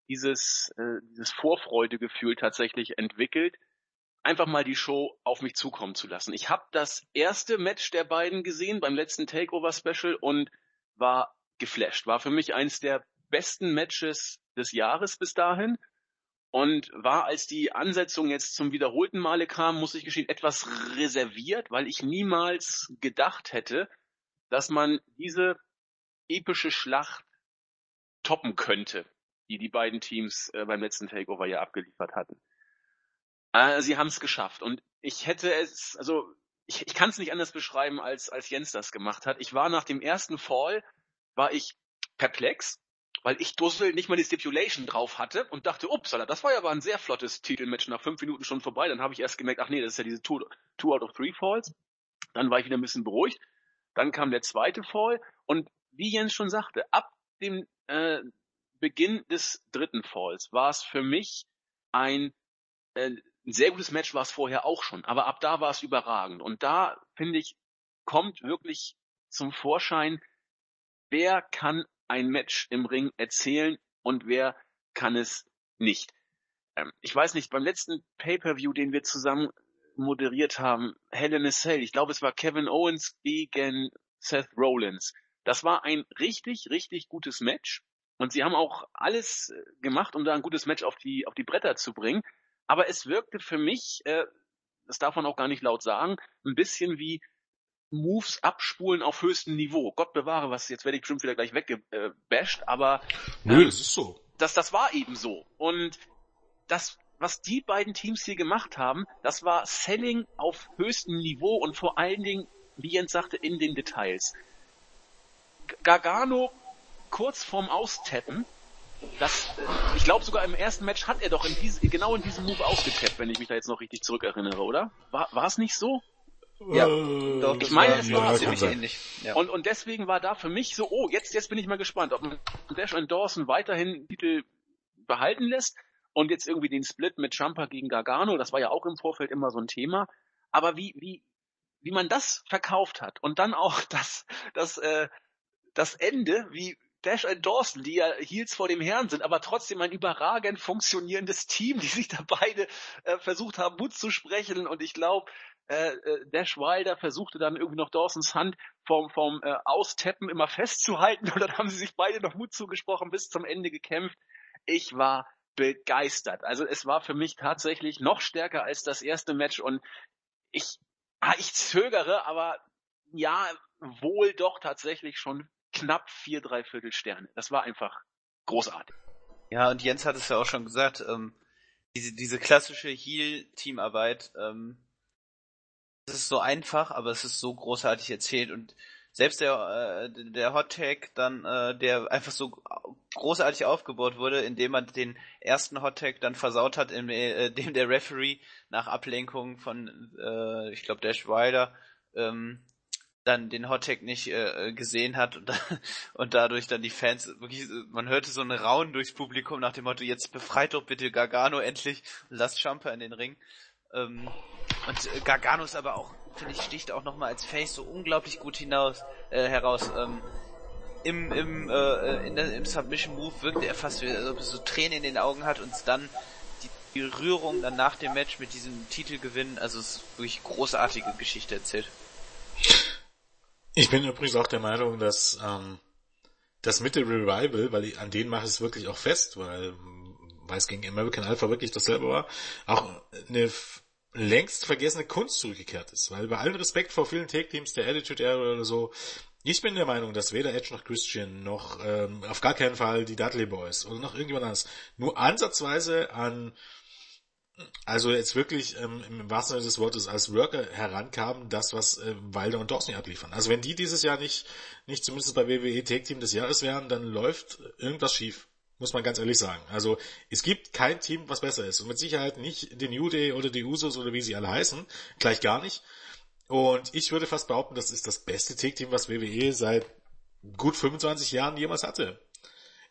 dieses, äh, dieses Vorfreudegefühl tatsächlich entwickelt, einfach mal die Show auf mich zukommen zu lassen. Ich habe das erste Match der beiden gesehen beim letzten Takeover Special und war geflasht. War für mich eins der besten Matches des Jahres bis dahin und war, als die Ansetzung jetzt zum wiederholten Male kam, muss ich gestehen, etwas reserviert, weil ich niemals gedacht hätte, dass man diese epische Schlacht toppen könnte, die die beiden Teams äh, beim letzten Takeover ja abgeliefert hatten. Äh, sie haben es geschafft und ich hätte es, also ich, ich kann es nicht anders beschreiben, als als Jens das gemacht hat. Ich war nach dem ersten Fall, war ich perplex, weil ich Dussel nicht mal die Stipulation drauf hatte und dachte, upsala, das war ja aber ein sehr flottes Titelmatch nach fünf Minuten schon vorbei. Dann habe ich erst gemerkt, ach nee, das ist ja diese two, two out of three Falls. Dann war ich wieder ein bisschen beruhigt. Dann kam der zweite Fall und wie Jens schon sagte, ab dem äh, Beginn des dritten Falls war es für mich ein, äh, ein sehr gutes Match war es vorher auch schon, aber ab da war es überragend. Und da, finde ich, kommt wirklich zum Vorschein, wer kann ein Match im Ring erzählen und wer kann es nicht. Ähm, ich weiß nicht, beim letzten Pay-per-View, den wir zusammen moderiert haben, Hell in a Cell. Ich glaube, es war Kevin Owens gegen Seth Rollins. Das war ein richtig, richtig gutes Match. Und sie haben auch alles äh, gemacht, um da ein gutes Match auf die, auf die Bretter zu bringen. Aber es wirkte für mich, äh, das darf man auch gar nicht laut sagen, ein bisschen wie Moves abspulen auf höchstem Niveau. Gott bewahre, was jetzt werde ich bestimmt wieder gleich weggebasht, aber Nö, ähm, das ist so. Das, das war eben so. Und das was die beiden Teams hier gemacht haben, das war Selling auf höchstem Niveau und vor allen Dingen, wie Jens sagte, in den Details. Gargano kurz vorm Austappen, das, ich glaube sogar im ersten Match hat er doch in diese, genau in diesem Move ausgetappt, wenn ich mich da jetzt noch richtig zurückerinnere, oder? War, war es nicht so? Ja, äh, doch, ich meine, es war ziemlich ähnlich. Ja. Und, und deswegen war da für mich so, oh, jetzt, jetzt bin ich mal gespannt, ob man Dash und Dawson weiterhin Titel behalten lässt und jetzt irgendwie den Split mit Champa gegen Gargano, das war ja auch im Vorfeld immer so ein Thema. Aber wie, wie, wie man das verkauft hat und dann auch das, das, äh, das Ende, wie Dash und Dawson, die ja Heels vor dem Herrn sind, aber trotzdem ein überragend funktionierendes Team, die sich da beide äh, versucht haben, Mut zu sprechen. Und ich glaube, äh, äh, Dash Wilder versuchte dann irgendwie noch Dawsons Hand vom, vom äh, Austeppen immer festzuhalten und dann haben sie sich beide noch Mut zugesprochen, bis zum Ende gekämpft. Ich war begeistert. Also es war für mich tatsächlich noch stärker als das erste Match und ich, ah, ich zögere, aber ja, wohl doch tatsächlich schon knapp vier, drei Viertel Sterne. Das war einfach großartig. Ja, und Jens hat es ja auch schon gesagt, ähm, diese, diese klassische Heal-Teamarbeit, ähm, es ist so einfach, aber es ist so großartig erzählt und selbst der, äh, der Hot Tag dann, äh, der einfach so großartig aufgebaut wurde, indem man den ersten Hot Tag dann versaut hat, in äh, der Referee nach Ablenkung von, äh, ich glaube, Dash Wilder, ähm, dann den Hot Tag nicht äh, gesehen hat und, und dadurch dann die Fans wirklich, man hörte so einen Raun durchs Publikum nach dem Motto, jetzt befreit doch bitte Gargano endlich lasst Champa in den Ring. Ähm, und Gargano ist aber auch finde ich, sticht auch nochmal als Face so unglaublich gut hinaus, äh, heraus. Ähm, im, im, äh, in der, im Submission Move wirkte er fast wie, als so Tränen in den Augen hat und dann die, die Rührung dann nach dem Match mit diesem Titelgewinn, also es ist wirklich großartige Geschichte erzählt. Ich bin übrigens auch der Meinung, dass ähm, das mit dem Revival, weil ich, an denen mache ich es wirklich auch fest, weil es gegen American Alpha wirklich dasselbe war, auch eine längst vergessene Kunst zurückgekehrt ist. Weil bei allem Respekt vor vielen Take-Teams der Attitude Era oder so, ich bin der Meinung, dass weder Edge noch Christian noch ähm, auf gar keinen Fall die Dudley Boys oder noch irgendjemand anderes nur ansatzweise an also jetzt wirklich ähm, im wahrsten Sinne des Wortes als Worker herankamen, das, was äh, Wilder und Dawson abliefern. Also wenn die dieses Jahr nicht, nicht zumindest bei WWE Take Team des Jahres wären, dann läuft irgendwas schief. Muss man ganz ehrlich sagen. Also es gibt kein Team, was besser ist. Und mit Sicherheit nicht den New Day oder die Usos oder wie sie alle heißen. Gleich gar nicht. Und ich würde fast behaupten, das ist das beste Take-Team, was WWE seit gut 25 Jahren jemals hatte.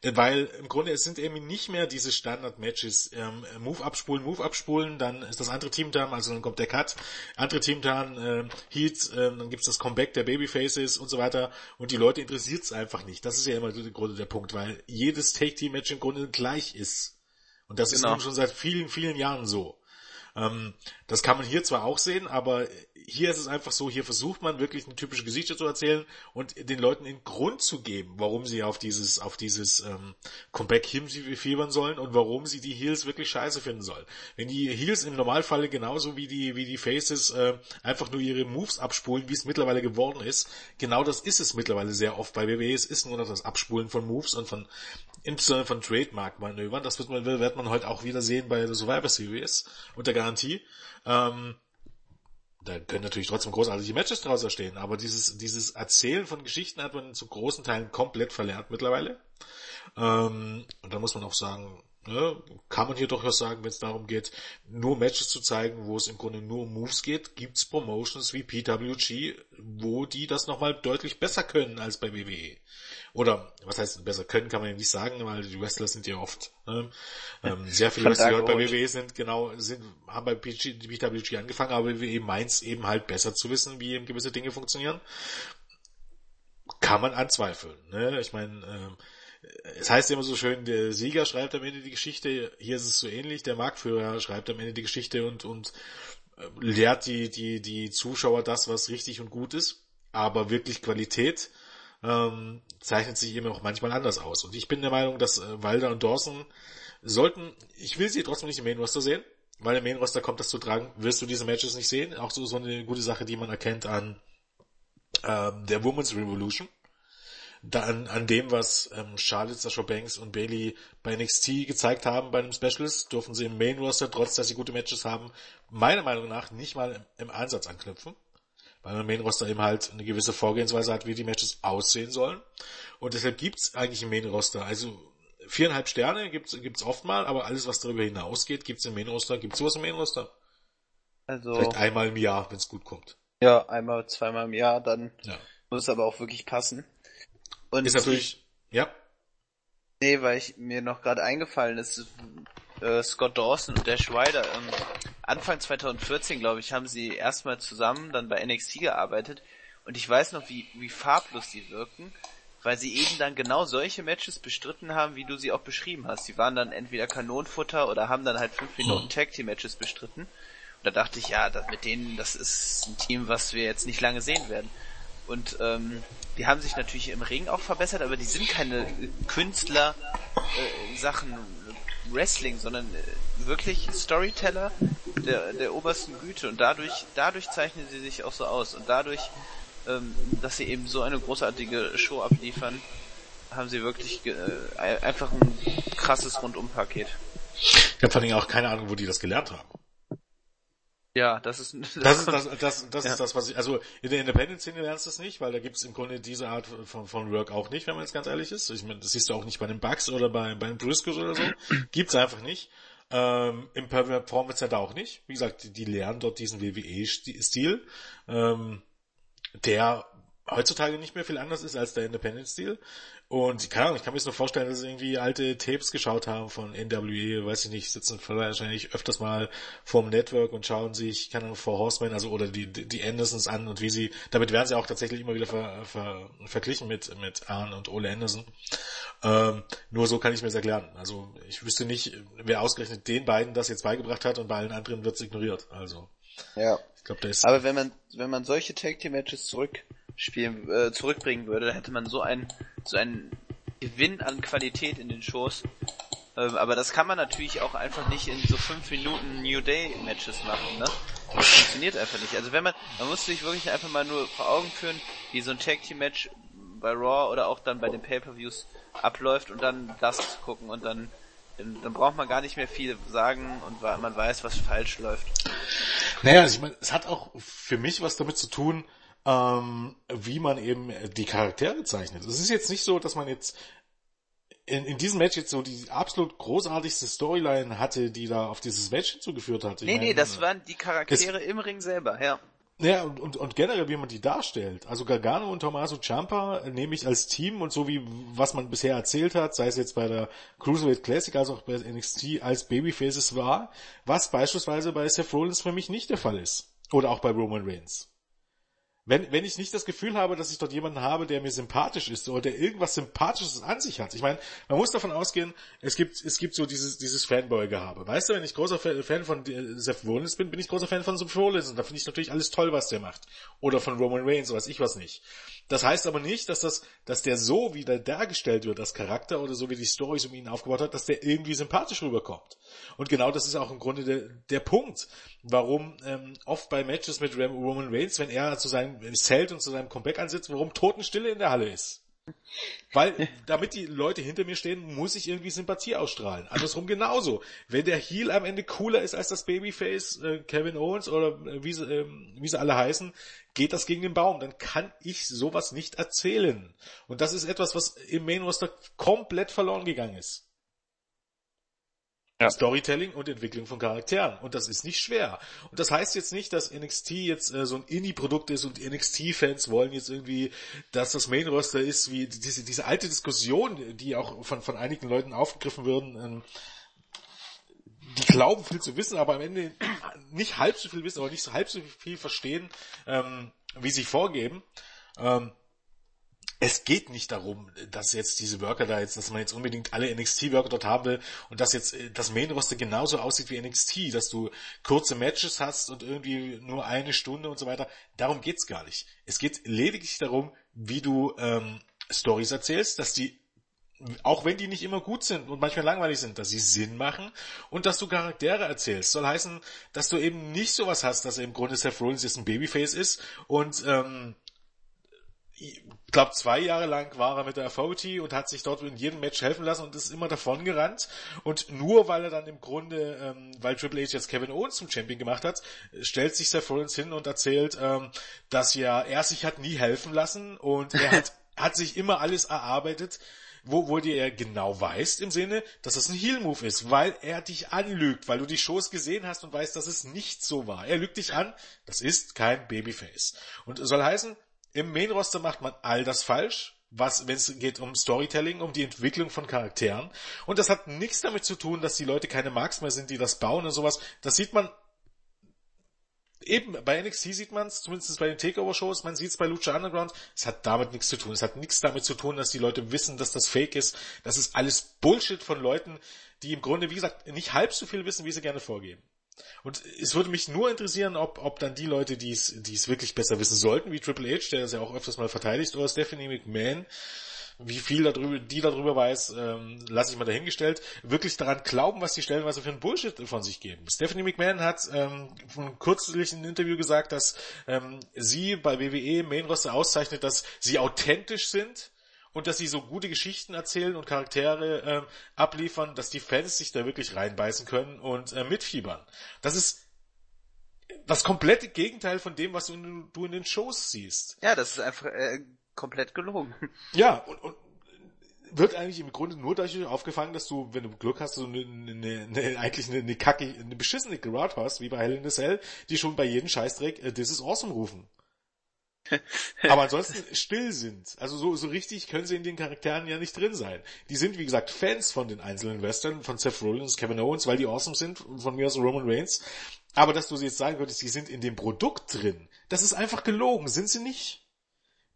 Weil im Grunde es sind eben nicht mehr diese Standard-Matches, ähm, Move abspulen, Move abspulen, dann ist das andere Team da, also dann kommt der Cut, andere Team da, äh, Heat, äh, dann gibt's das Comeback der Babyfaces und so weiter und die Leute interessiert's einfach nicht. Das ist ja immer im Grunde der Punkt, weil jedes Take-Team-Match im Grunde gleich ist. Und das genau. ist schon seit vielen, vielen Jahren so. Ähm, das kann man hier zwar auch sehen, aber hier ist es einfach so, hier versucht man wirklich eine typische Geschichte zu erzählen und den Leuten den Grund zu geben, warum sie auf dieses, auf dieses ähm, Comeback hinfiebern sollen und warum sie die Heels wirklich scheiße finden sollen. Wenn die Heels im Normalfall genauso wie die, wie die Faces äh, einfach nur ihre Moves abspulen, wie es mittlerweile geworden ist, genau das ist es mittlerweile sehr oft bei WWE. Es ist nur noch das Abspulen von Moves und von insbesondere von Trademark-Manövern. Das wird man, wird man heute auch wieder sehen bei der Survivor Series unter Garantie. Ähm, da können natürlich trotzdem großartige Matches draus entstehen, aber dieses, dieses Erzählen von Geschichten hat man zu großen Teilen komplett verlernt mittlerweile. Ähm, und da muss man auch sagen, ne, kann man hier doch was sagen, wenn es darum geht, nur Matches zu zeigen, wo es im Grunde nur um Moves geht, gibt's Promotions wie PWG, wo die das nochmal deutlich besser können als bei WWE. Oder was heißt besser können, kann man ja nicht sagen, weil die Wrestler sind ja oft ne? ähm, sehr viele Wrestler, die bei WWE sind, genau, sind, haben bei PWG angefangen, aber WWE meint eben halt besser zu wissen, wie eben gewisse Dinge funktionieren. Kann man anzweifeln. Ne? Ich meine, ähm, es heißt immer so schön, der Sieger schreibt am Ende die Geschichte, hier ist es so ähnlich, der Marktführer schreibt am Ende die Geschichte und, und äh, lehrt die, die, die Zuschauer das, was richtig und gut ist, aber wirklich Qualität ähm, zeichnet sich eben auch manchmal anders aus. Und ich bin der Meinung, dass äh, Wilder und Dawson sollten, ich will sie trotzdem nicht im Main Roster sehen, weil im Main Roster kommt das zu tragen, wirst du diese Matches nicht sehen. Auch so, so eine gute Sache, die man erkennt an ähm, der Women's Revolution. Da an, an dem, was ähm, Charlotte, Sasha Banks und Bailey bei NXT gezeigt haben bei einem Specialist, dürfen sie im Main Roster, trotz dass sie gute Matches haben, meiner Meinung nach nicht mal im, im Ansatz anknüpfen weil man Main Roster eben halt eine gewisse Vorgehensweise hat, wie die Matches aussehen sollen. Und deshalb gibt's eigentlich im Main Roster, also viereinhalb Sterne gibt's gibt's oft mal, aber alles was darüber hinausgeht, gibt's im Main Roster. Gibt's sowas im Main Roster? Also vielleicht einmal im Jahr, wenn's gut kommt. Ja, einmal, zweimal im Jahr, dann ja. muss es aber auch wirklich passen. Und ist natürlich, ja. Nee, weil ich mir noch gerade eingefallen ist, äh, Scott Dawson und Dash Ryder. Ähm, Anfang 2014, glaube ich, haben sie erstmal zusammen dann bei NXT gearbeitet. Und ich weiß noch, wie, wie farblos die wirken, weil sie eben dann genau solche Matches bestritten haben, wie du sie auch beschrieben hast. Sie waren dann entweder Kanonenfutter oder haben dann halt fünf Minuten Tag Team Matches bestritten. Und da dachte ich, ja, das, mit denen, das ist ein Team, was wir jetzt nicht lange sehen werden. Und ähm, die haben sich natürlich im Ring auch verbessert, aber die sind keine Künstler äh, Sachen Wrestling, sondern äh, wirklich Storyteller der, der obersten Güte und dadurch, dadurch zeichnen sie sich auch so aus und dadurch, ähm, dass sie eben so eine großartige Show abliefern, haben sie wirklich äh, einfach ein krasses Rundumpaket. Ich habe vor allem auch keine Ahnung, wo die das gelernt haben. Ja, das ist das, ist das, das, das ja. ist das, was ich also in der Independent-Szene lernst du es nicht, weil da gibt es im Grunde diese Art von, von Work auch nicht, wenn man jetzt ganz ehrlich ist. Ich meine, das siehst du auch nicht bei den Bugs oder bei, bei den Briscoes oder so. Gibt's einfach nicht. Ähm, Im Performance Center auch nicht. Wie gesagt, die, die lernen dort diesen WWE-Stil, ähm, der heutzutage nicht mehr viel anders ist als der Independent-Stil. Und keine Ahnung, ich kann mir jetzt nur vorstellen, dass sie irgendwie alte Tapes geschaut haben von NWE, weiß ich nicht, sitzen wahrscheinlich öfters mal vorm Network und schauen sich, keine Ahnung, vor Horseman, also oder die, die Andersons an und wie sie, damit werden sie auch tatsächlich immer wieder ver, ver, verglichen mit, mit Arne und Ole Anderson. Ähm, nur so kann ich mir das erklären. Also ich wüsste nicht, wer ausgerechnet den beiden das jetzt beigebracht hat und bei allen anderen wird es ignoriert. Also. Ja. Ich glaube, da ist. Aber wenn man, wenn man solche Tag Team Matches zurück spielen, äh, zurückbringen würde, hätte man so einen, so einen Gewinn an Qualität in den Shows. Ähm, aber das kann man natürlich auch einfach nicht in so fünf Minuten New Day Matches machen, ne? Das funktioniert einfach nicht. Also wenn man, man muss sich wirklich einfach mal nur vor Augen führen, wie so ein Tag Team Match bei Raw oder auch dann bei den Pay-Per-Views abläuft und dann das gucken und dann, dann, dann braucht man gar nicht mehr viel sagen und man weiß, was falsch läuft. Naja, also ich meine, es hat auch für mich was damit zu tun, ähm, wie man eben die Charaktere zeichnet. Es ist jetzt nicht so, dass man jetzt in, in diesem Match jetzt so die absolut großartigste Storyline hatte, die da auf dieses Match hinzugeführt hat. Ich nee, meine, nee, das waren die Charaktere im Ring selber, ja. Ja, und, und, und generell, wie man die darstellt. Also Gargano und Tommaso Ciampa nehme ich als Team und so wie was man bisher erzählt hat, sei es jetzt bei der Cruiserweight Classic als auch bei NXT als Babyfaces war, was beispielsweise bei Seth Rollins für mich nicht der Fall ist. Oder auch bei Roman Reigns wenn, wenn ich nicht das Gefühl habe, dass ich dort jemanden habe, der mir sympathisch ist oder der irgendwas Sympathisches an sich hat. Ich meine, man muss davon ausgehen, es gibt, es gibt so dieses, dieses Fanboy-Gehabe. Weißt du, wenn ich großer Fan von Seth Rollins bin, bin ich großer Fan von Seth Rollins und da finde ich natürlich alles toll, was der macht. Oder von Roman Reigns, weiß ich was nicht. Das heißt aber nicht, dass das, dass der so, wie der dargestellt wird, das Charakter oder so wie die Storys um ihn aufgebaut hat, dass der irgendwie sympathisch rüberkommt. Und genau das ist auch im Grunde der, der Punkt, warum ähm, oft bei Matches mit Roman Reigns, wenn er zu seinem Zelt und zu seinem Comeback ansitzt, warum Totenstille in der Halle ist. Weil, damit die Leute hinter mir stehen, muss ich irgendwie Sympathie ausstrahlen. Andersrum genauso. Wenn der Heel am Ende cooler ist als das Babyface äh, Kevin Owens oder äh, wie, sie, äh, wie sie alle heißen, geht das gegen den Baum. Dann kann ich sowas nicht erzählen. Und das ist etwas, was im Main Roster komplett verloren gegangen ist. Ja. Storytelling und Entwicklung von Charakteren. Und das ist nicht schwer. Und das heißt jetzt nicht, dass NXT jetzt äh, so ein Indie-Produkt ist und NXT-Fans wollen jetzt irgendwie, dass das Main-Roster ist, wie diese, diese alte Diskussion, die auch von, von einigen Leuten aufgegriffen würden, ähm, die glauben viel zu wissen, aber am Ende nicht halb so viel wissen, aber nicht so halb so viel verstehen, ähm, wie sie vorgeben. Ähm, es geht nicht darum, dass jetzt diese Worker da jetzt, dass man jetzt unbedingt alle NXT-Worker dort haben will und dass jetzt äh, das Main-Roster genauso aussieht wie NXT, dass du kurze Matches hast und irgendwie nur eine Stunde und so weiter. Darum geht's gar nicht. Es geht lediglich darum, wie du ähm, Stories erzählst, dass die auch wenn die nicht immer gut sind und manchmal langweilig sind, dass sie Sinn machen und dass du Charaktere erzählst. Soll heißen, dass du eben nicht sowas hast, dass im Grunde Seth Rollins jetzt ein Babyface ist und ähm, ich glaube, zwei Jahre lang war er mit der Authority und hat sich dort in jedem Match helfen lassen und ist immer davon gerannt. Und nur weil er dann im Grunde, ähm, weil Triple H jetzt Kevin Owens zum Champion gemacht hat, stellt sich Seth Rollins hin und erzählt, ähm, dass ja er sich hat nie helfen lassen und er hat, hat sich immer alles erarbeitet, wo, wo dir er genau weißt im Sinne, dass das ein Heel-Move ist, weil er dich anlügt, weil du die Shows gesehen hast und weißt, dass es nicht so war. Er lügt dich an, das ist kein Babyface. Und soll heißen, im Main-Roster macht man all das falsch, was, wenn es geht um Storytelling, um die Entwicklung von Charakteren. Und das hat nichts damit zu tun, dass die Leute keine Marks mehr sind, die das bauen und sowas. Das sieht man eben bei NXT sieht man es, zumindest bei den Takeover-Shows, man sieht es bei Lucha Underground, es hat damit nichts zu tun. Es hat nichts damit zu tun, dass die Leute wissen, dass das Fake ist. Das ist alles Bullshit von Leuten, die im Grunde, wie gesagt, nicht halb so viel wissen, wie sie gerne vorgeben. Und es würde mich nur interessieren, ob, ob dann die Leute, die es, die es wirklich besser wissen sollten, wie Triple H, der das ja auch öfters mal verteidigt, oder Stephanie McMahon, wie viel darüber, die darüber weiß, ähm, lasse ich mal dahingestellt, wirklich daran glauben, was die stellenweise für ein Bullshit von sich geben. Stephanie McMahon hat ähm, kürzlich in einem Interview gesagt, dass ähm, sie bei WWE Main Roster auszeichnet, dass sie authentisch sind und dass sie so gute Geschichten erzählen und Charaktere äh, abliefern, dass die Fans sich da wirklich reinbeißen können und äh, mitfiebern. Das ist das komplette Gegenteil von dem, was du, du in den Shows siehst. Ja, das ist einfach äh, komplett gelogen. Ja, und, und wird eigentlich im Grunde nur dadurch aufgefangen, dass du, wenn du Glück hast, so eine, eine, eine eigentlich eine, eine kacke, eine beschissene Crowd hast, wie bei Hell in the Cell, die schon bei jedem Scheißdreck äh, This is awesome rufen. Aber ansonsten still sind. Also so, so richtig können sie in den Charakteren ja nicht drin sein. Die sind, wie gesagt, Fans von den einzelnen Western, von Seth Rollins, Kevin Owens, weil die awesome sind, von mir aus Roman Reigns. Aber dass du sie jetzt sagen würdest, die sind in dem Produkt drin, das ist einfach gelogen, sind sie nicht.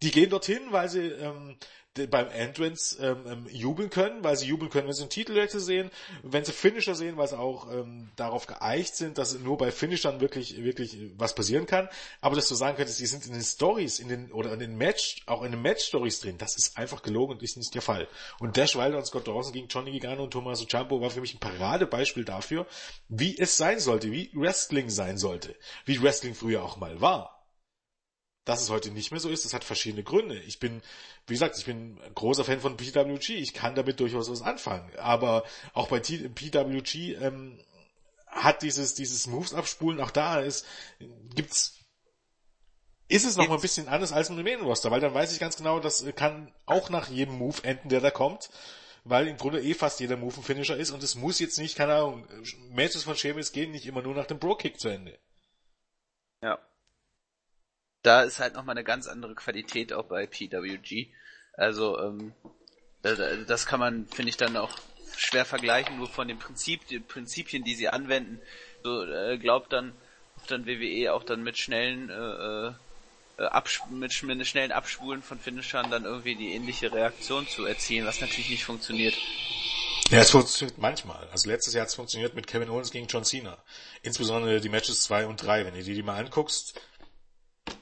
die gehen dorthin, weil sie ähm, beim Entrance ähm, ähm, jubeln können, weil sie jubeln können, wenn sie einen Titelwechsel sehen, wenn sie Finisher sehen, weil sie auch ähm, darauf geeicht sind, dass nur bei Finishern wirklich wirklich was passieren kann. Aber dass du sagen könntest, die sind in den Stories, in den oder in den Match, auch in den Match Stories drin, das ist einfach gelogen und ist nicht der Fall. Und Dash Wilder und Scott Dawson gegen Johnny Gigano und Tommaso Ciampa war für mich ein Paradebeispiel dafür, wie es sein sollte, wie Wrestling sein sollte, wie Wrestling früher auch mal war. Dass es heute nicht mehr so ist, das hat verschiedene Gründe. Ich bin, wie gesagt, ich bin großer Fan von PWG. Ich kann damit durchaus was anfangen. Aber auch bei PWG ähm, hat dieses, dieses Moves abspulen, auch da ist, gibt's ist es noch mal ein bisschen anders als im Main Roster, weil dann weiß ich ganz genau, das kann auch nach jedem Move enden, der da kommt, weil im Grunde eh fast jeder Move ein Finisher ist und es muss jetzt nicht, keine Ahnung, Matches von Sheamus gehen nicht immer nur nach dem Bro-Kick zu Ende. Ja da ist halt nochmal eine ganz andere Qualität auch bei PWG. Also, ähm, das kann man, finde ich, dann auch schwer vergleichen, nur von den, Prinzip, den Prinzipien, die sie anwenden. So, äh, glaubt dann, dann WWE auch dann mit schnellen, äh, äh, Abs mit, mit schnellen Abspulen von Finishern dann irgendwie die ähnliche Reaktion zu erzielen, was natürlich nicht funktioniert. Ja, es funktioniert manchmal. Also letztes Jahr hat es funktioniert mit Kevin Owens gegen John Cena. Insbesondere die Matches 2 und 3. Wenn du die, die mal anguckst,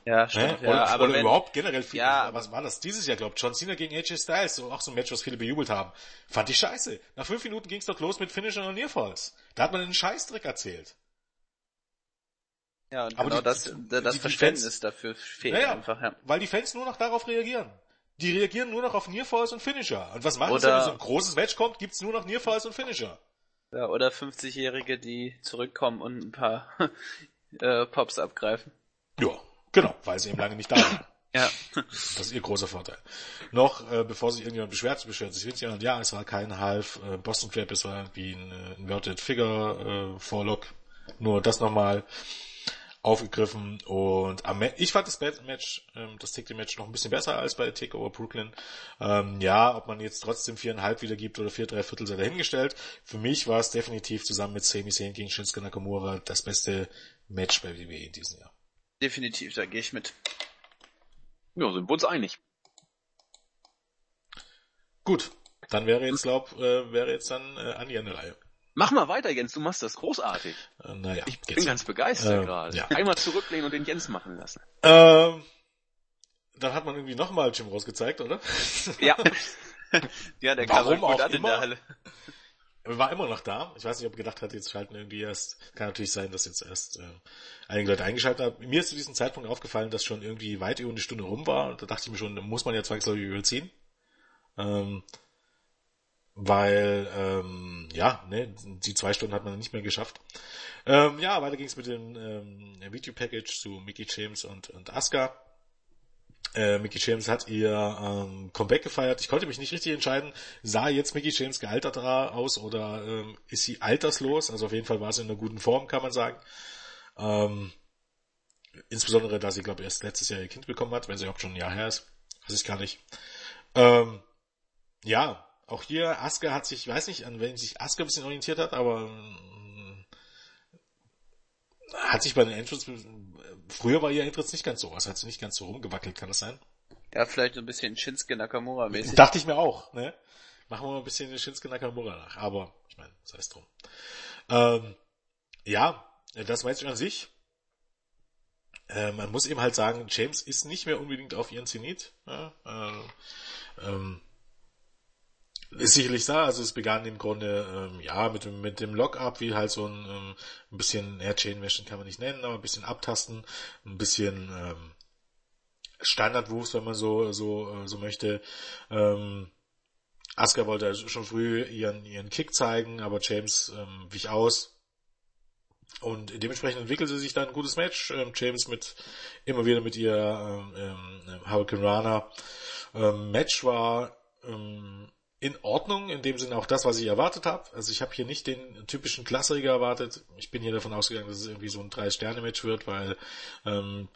ja, stimmt. Ne? Oder, ja, aber oder wenn, überhaupt generell viel, ja, was war das dieses Jahr, glaubt John Cena gegen AJ Styles, so auch so ein Match, was viele bejubelt haben. Fand ich scheiße. Nach fünf Minuten ging's doch los mit Finisher und Nearfalls. Da hat man einen Scheißdreck erzählt. Ja, und aber genau die, das, die, das die, Verständnis Fans, dafür fehlt ja, einfach. Ja. Weil die Fans nur noch darauf reagieren. Die reagieren nur noch auf Nearfalls und Finisher. Und was machen oder, sie, wenn so ein großes Match kommt, gibt's nur noch Nearfalls und Finisher. Ja, oder 50-Jährige, die zurückkommen und ein paar äh, Pops abgreifen. Ja, Genau, weil sie eben lange nicht da waren. Ja. Das ist ihr großer Vorteil. Noch, äh, bevor sich irgendjemand beschwert, beschwert sich wirklich jemand, ja, es war kein Half äh, Boston Crab, es war irgendwie ein äh, Inverted Figure äh, Vorlock. Nur das nochmal aufgegriffen und am ich fand das Match, ähm, das Take Match noch ein bisschen besser als bei Takeover Brooklyn. Ähm, ja, ob man jetzt trotzdem viereinhalb wieder gibt oder vier, drei Viertel sei dahingestellt. Für mich war es definitiv zusammen mit Sami Zayn gegen Shinsuke Nakamura das beste Match bei WWE in diesem Jahr. Definitiv, da gehe ich mit. Ja, sind wir uns einig. Gut, dann wäre jetzt, glaub, äh, wäre jetzt dann äh, Andi an der Reihe. Mach mal weiter, Jens, du machst das großartig. Äh, naja, ich bin ganz begeistert äh, gerade. Ja. Einmal zurücklehnen und den Jens machen lassen. Ähm, dann hat man irgendwie nochmal Jim Rose gezeigt, oder? Ja. ja, der Warum kam gut auch an in der Halle. Er war immer noch da. Ich weiß nicht, ob er gedacht hat, jetzt schalten irgendwie erst. Kann natürlich sein, dass jetzt erst äh, einige Leute eingeschaltet haben. Mir ist zu diesem Zeitpunkt aufgefallen, dass schon irgendwie weit über eine Stunde rum war. Da dachte ich mir schon, muss man ja zwangsläufig überziehen. Ähm, weil, ähm, ja, ne, die zwei Stunden hat man nicht mehr geschafft. Ähm, ja, weiter ging es mit dem ähm, Video-Package zu Mickey James und, und Asuka. Äh, Mickey James hat ihr ähm, Comeback gefeiert. Ich konnte mich nicht richtig entscheiden, sah jetzt Mickey James gealtert aus oder ähm, ist sie alterslos? Also auf jeden Fall war sie in einer guten Form, kann man sagen. Ähm, insbesondere, da sie, glaube ich, erst letztes Jahr ihr Kind bekommen hat, wenn sie überhaupt schon ein Jahr her ist. Weiß ich gar nicht. Ähm, ja, auch hier, Asuka hat sich, ich weiß nicht, an wen sich Asuka ein bisschen orientiert hat, aber hat sich bei den Entrance, früher war ihr Entrance nicht ganz so, was hat sie nicht ganz so rumgewackelt, kann das sein? Ja, vielleicht so ein bisschen Shinsuke Nakamura mäßig. Dachte ich mir auch, ne? Machen wir mal ein bisschen Shinsuke Nakamura nach, aber ich meine, sei es drum. Ähm, ja, das weiß ich an sich. Äh, man muss eben halt sagen, James ist nicht mehr unbedingt auf ihren Zenit. Ja, äh, ähm, ist sicherlich da, also es begann im Grunde, ähm, ja, mit dem, mit dem Lock-up, wie halt so ein, ähm, ein bisschen, ja, Chain-Mischen kann man nicht nennen, aber ein bisschen abtasten, ein bisschen, ähm, Standard-Moves, wenn man so, so, äh, so möchte. Ähm, Asuka wollte schon früh ihren, ihren Kick zeigen, aber James ähm, wich aus. Und dementsprechend entwickelte sich dann ein gutes Match. Ähm, James mit immer wieder mit ihr ähm, ähm, Hurricane Rana. Ähm, Match war ähm, in Ordnung, in dem Sinne auch das, was ich erwartet habe. Also ich habe hier nicht den typischen Klassiker erwartet. Ich bin hier davon ausgegangen, dass es irgendwie so ein Drei-Sterne-Match wird, weil ähm,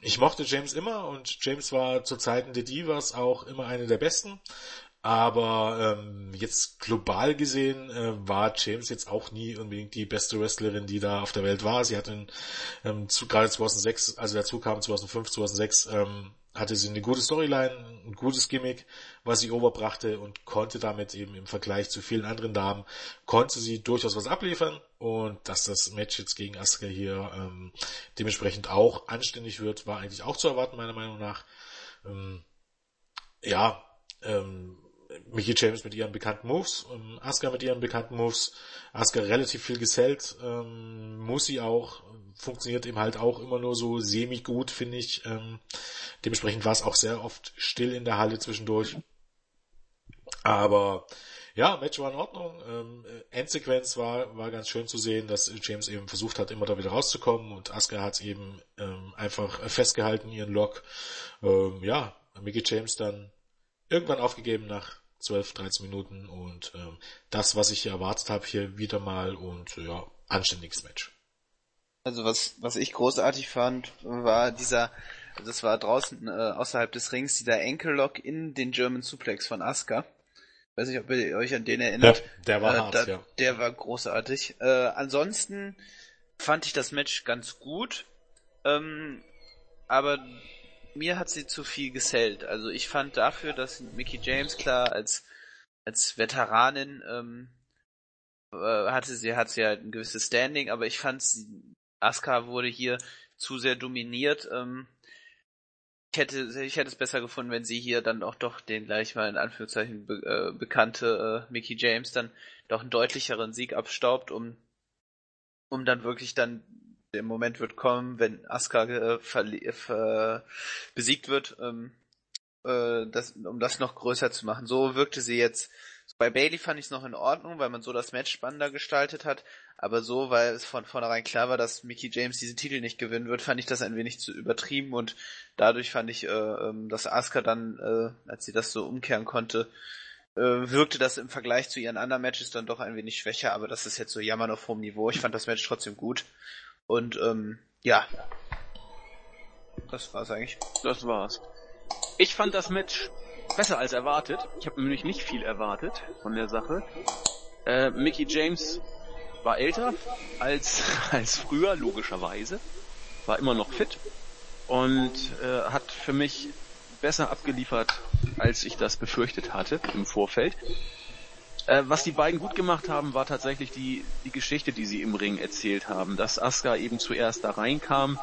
ich mochte James immer und James war zu Zeiten der Divas auch immer eine der besten. Aber ähm, jetzt global gesehen äh, war James jetzt auch nie unbedingt die beste Wrestlerin, die da auf der Welt war. Sie hatte ähm, zu, gerade 2006, also dazu kam 2005, 2006, ähm, hatte sie eine gute Storyline, ein gutes Gimmick, was sie overbrachte und konnte damit eben im Vergleich zu vielen anderen Damen, konnte sie durchaus was abliefern und dass das Match jetzt gegen Asuka hier ähm, dementsprechend auch anständig wird, war eigentlich auch zu erwarten, meiner Meinung nach. Ähm, ja, ähm, Mickey James mit ihren bekannten Moves, ähm, Asuka mit ihren bekannten Moves, Asuka relativ viel gesellt, ähm, muss sie auch, funktioniert eben halt auch immer nur so semi-gut, finde ich. Ähm, dementsprechend war es auch sehr oft still in der Halle zwischendurch. Aber ja, Match war in Ordnung. Ähm, Endsequenz war, war ganz schön zu sehen, dass James eben versucht hat, immer da wieder rauszukommen und Asuka hat eben ähm, einfach festgehalten, ihren Lock. Ähm, ja, Mickey James dann irgendwann aufgegeben nach 12, 13 Minuten und ähm, das, was ich hier erwartet habe, hier wieder mal und ja, anständiges Match. Also was, was ich großartig fand, war dieser, das war draußen äh, außerhalb des Rings, dieser Ankle Lock in den German Suplex von Asuka. Weiß nicht, ob ihr euch an den erinnert. Ja, der war äh, hart, da, ja. Der war großartig. Äh, ansonsten fand ich das Match ganz gut. Ähm, aber mir hat sie zu viel gesellt. Also ich fand dafür, dass Mickey James klar als als Veteranin ähm, äh, hatte sie hat sie halt ein gewisses Standing, aber ich fand Asuka wurde hier zu sehr dominiert. Ähm, ich hätte ich hätte es besser gefunden, wenn sie hier dann auch doch den gleich mal in Anführungszeichen be, äh, bekannte äh, Mickey James dann doch einen deutlicheren Sieg abstaubt, um um dann wirklich dann der Moment wird kommen, wenn Asuka äh, ver besiegt wird, ähm, äh, das, um das noch größer zu machen. So wirkte sie jetzt. Bei Bailey fand ich es noch in Ordnung, weil man so das Match spannender gestaltet hat. Aber so, weil es von vornherein klar war, dass Mickey James diesen Titel nicht gewinnen wird, fand ich das ein wenig zu übertrieben und dadurch fand ich, äh, ähm, dass Asuka dann, äh, als sie das so umkehren konnte, äh, wirkte das im Vergleich zu ihren anderen Matches dann doch ein wenig schwächer, aber das ist jetzt so jammern auf hohem Niveau. Ich fand das Match trotzdem gut. Und ähm, ja. Das war's eigentlich. Das war's. Ich fand das Match besser als erwartet. Ich habe nämlich nicht viel erwartet von der Sache. Äh, Mickey James war älter als, als früher, logischerweise. War immer noch fit und äh, hat für mich besser abgeliefert, als ich das befürchtet hatte im Vorfeld. Äh, was die beiden gut gemacht haben, war tatsächlich die, die Geschichte, die sie im Ring erzählt haben. Dass Asuka eben zuerst da reinkam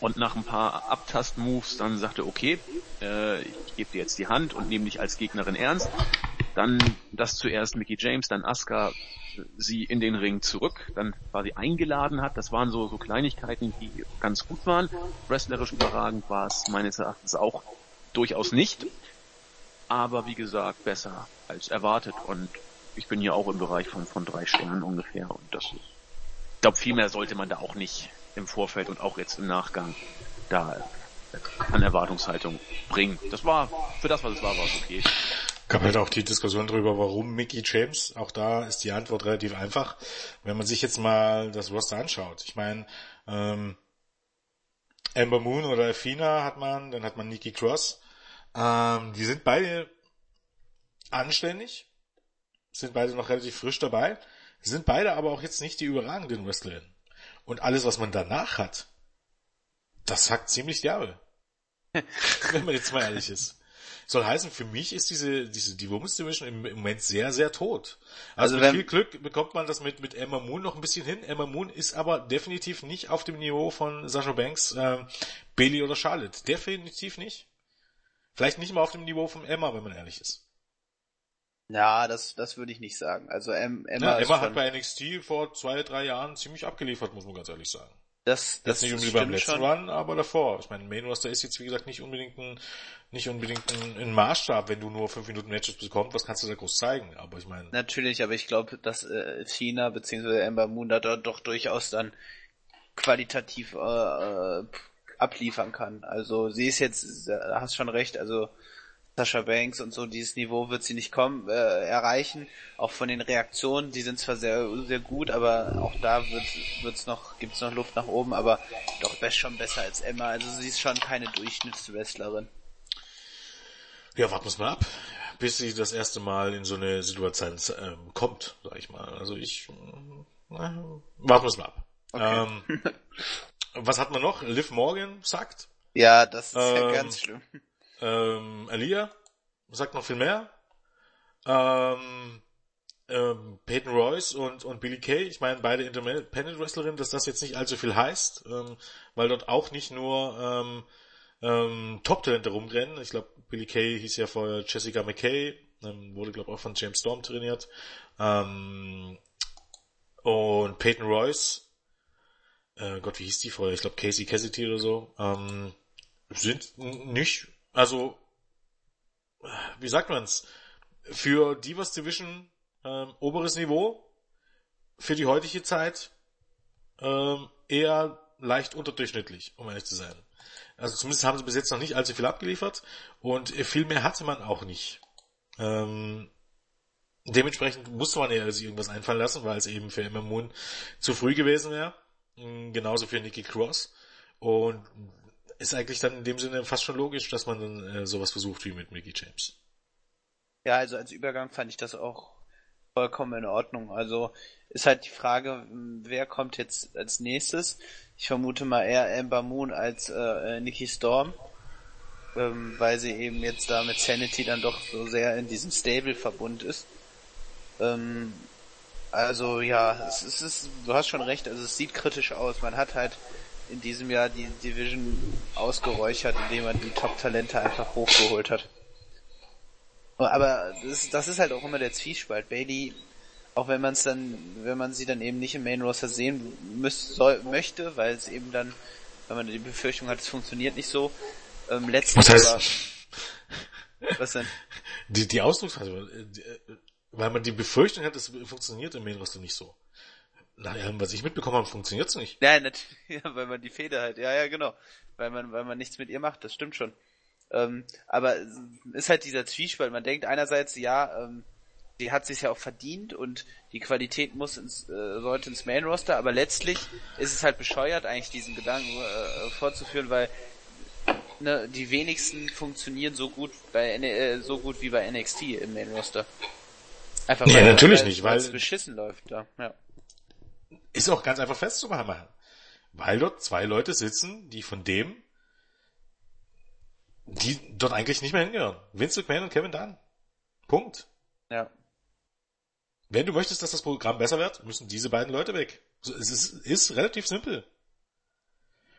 und nach ein paar Abtast-Moves dann sagte, okay, äh, ich gebe dir jetzt die Hand und nehme dich als Gegnerin ernst. Dann das zuerst Mickey James, dann Asuka sie in den Ring zurück, dann quasi eingeladen hat. Das waren so, so Kleinigkeiten, die ganz gut waren. Wrestlerisch überragend war es meines Erachtens auch durchaus nicht. Aber wie gesagt, besser als erwartet und ich bin hier auch im Bereich von, von drei Sternen ungefähr und das ist, ich glaube, viel mehr sollte man da auch nicht im Vorfeld und auch jetzt im Nachgang da an Erwartungshaltung bringen. Das war, für das, was es war, war es okay. Gab halt auch die Diskussion darüber, warum Mickey James. Auch da ist die Antwort relativ einfach. Wenn man sich jetzt mal das Roster anschaut. Ich meine, ähm, Amber Moon oder Athena hat man, dann hat man Nikki Cross. Ähm, die sind beide anständig, sind beide noch relativ frisch dabei, sind beide aber auch jetzt nicht die überragenden Wrestlerinnen. Und alles, was man danach hat, das hackt ziemlich derbe. Wenn man jetzt mal ehrlich ist. Soll heißen, für mich ist diese, diese, die Women's Division im, im Moment sehr, sehr tot. Also, also mit viel Glück bekommt man das mit, mit Emma Moon noch ein bisschen hin. Emma Moon ist aber definitiv nicht auf dem Niveau von Sasha Banks, äh, Bailey oder Charlotte. Definitiv nicht. Vielleicht nicht mal auf dem Niveau von Emma, wenn man ehrlich ist. Ja, das, das würde ich nicht sagen. Also Emma, ja, Emma hat bei NXT vor zwei, drei Jahren ziemlich abgeliefert, muss man ganz ehrlich sagen. Das, das Jetzt nicht unbedingt beim letzten schon. Run, aber davor. Ich meine, Main Roster ist jetzt wie gesagt nicht unbedingt ein, nicht unbedingt ein, ein Maßstab, wenn du nur fünf Minuten Matches bekommst, was kannst du da groß zeigen? Aber ich meine. Natürlich, aber ich glaube, dass äh, China bzw. Ember Moon da doch durchaus dann qualitativ äh, äh, abliefern kann. Also sie ist jetzt, da hast schon recht, also Sascha Banks und so, dieses Niveau wird sie nicht kommen, äh, erreichen. Auch von den Reaktionen, die sind zwar sehr, sehr gut, aber auch da wird, wird's noch, gibt's noch Luft nach oben, aber doch best schon besser als Emma. Also sie ist schon keine Durchschnittswrestlerin. Ja, warten wir mal ab. bis sie das erste Mal in so eine Situation ähm, kommt, sag ich mal. Also ich, äh, warten wir es mal ab. Okay. Ähm, was hat man noch? Liv Morgan sagt. Ja, das ist ähm, ja ganz schlimm. Ähm, Alia sagt noch viel mehr. Ähm, ähm, Peyton Royce und, und Billy Kay, ich meine beide Independent Wrestlerinnen, dass das jetzt nicht allzu viel heißt, ähm, weil dort auch nicht nur ähm, ähm, Top-Talente rumrennen. Ich glaube, Billy Kay hieß ja vorher Jessica McKay, ähm, wurde glaube auch von James Storm trainiert. Ähm, und Peyton Royce, äh, Gott, wie hieß die vorher? Ich glaube Casey Cassidy oder so, ähm, sind nicht, also, wie sagt man's? Für Divas Division ähm, oberes Niveau, für die heutige Zeit ähm, eher leicht unterdurchschnittlich, um ehrlich zu sein. Also zumindest haben sie bis jetzt noch nicht allzu viel abgeliefert und viel mehr hatte man auch nicht. Ähm, dementsprechend musste man eher sich irgendwas einfallen lassen, weil es eben für Emma zu früh gewesen wäre. Mm, genauso für Nikki Cross. Und ist eigentlich dann in dem Sinne fast schon logisch, dass man dann äh, sowas versucht wie mit Mickey James. Ja, also als Übergang fand ich das auch vollkommen in Ordnung. Also ist halt die Frage, wer kommt jetzt als nächstes? Ich vermute mal eher Amber Moon als äh, äh, Nikki Storm, ähm, weil sie eben jetzt da mit Sanity dann doch so sehr in diesem Stable-Verbund ist. Ähm, also ja, es, es ist, du hast schon recht, also es sieht kritisch aus. Man hat halt in diesem Jahr die Division ausgeräuchert, indem man die Top-Talente einfach hochgeholt hat. Aber das, das ist halt auch immer der Zwiespalt. Bailey auch wenn man es dann, wenn man sie dann eben nicht im Main Roster sehen müß, soll, möchte, weil es eben dann, wenn man die Befürchtung hat, es funktioniert nicht so. Ähm, letztens was heißt? Aber, was denn? Die, die Ausdrucksweise, äh, äh, weil man die Befürchtung hat, es funktioniert im Main Roster nicht so. Allem, was ich mitbekommen habe, funktioniert es nicht. Nein, natürlich, ja, weil man die Feder halt, ja, ja, genau. Weil man, weil man nichts mit ihr macht, das stimmt schon. Ähm, aber ist halt dieser Zwiespalt. Man denkt einerseits, ja, ähm, die hat sich ja auch verdient und die Qualität muss ins, äh, sollte ins Main Roster, aber letztlich ist es halt bescheuert, eigentlich diesen Gedanken äh, fortzuführen, weil ne, die wenigsten funktionieren so gut bei äh, so gut wie bei NXT im Main Roster. Einfach weil, ja, natürlich weil, nicht, weil es beschissen läuft da. Ja. Ist auch ganz einfach festzumachen, weil dort zwei Leute sitzen, die von dem, die dort eigentlich nicht mehr hingehören. Vince McMahon und Kevin Dunn. Punkt. Ja. Wenn du möchtest, dass das Programm besser wird, müssen diese beiden Leute weg. Es ist, ist relativ simpel.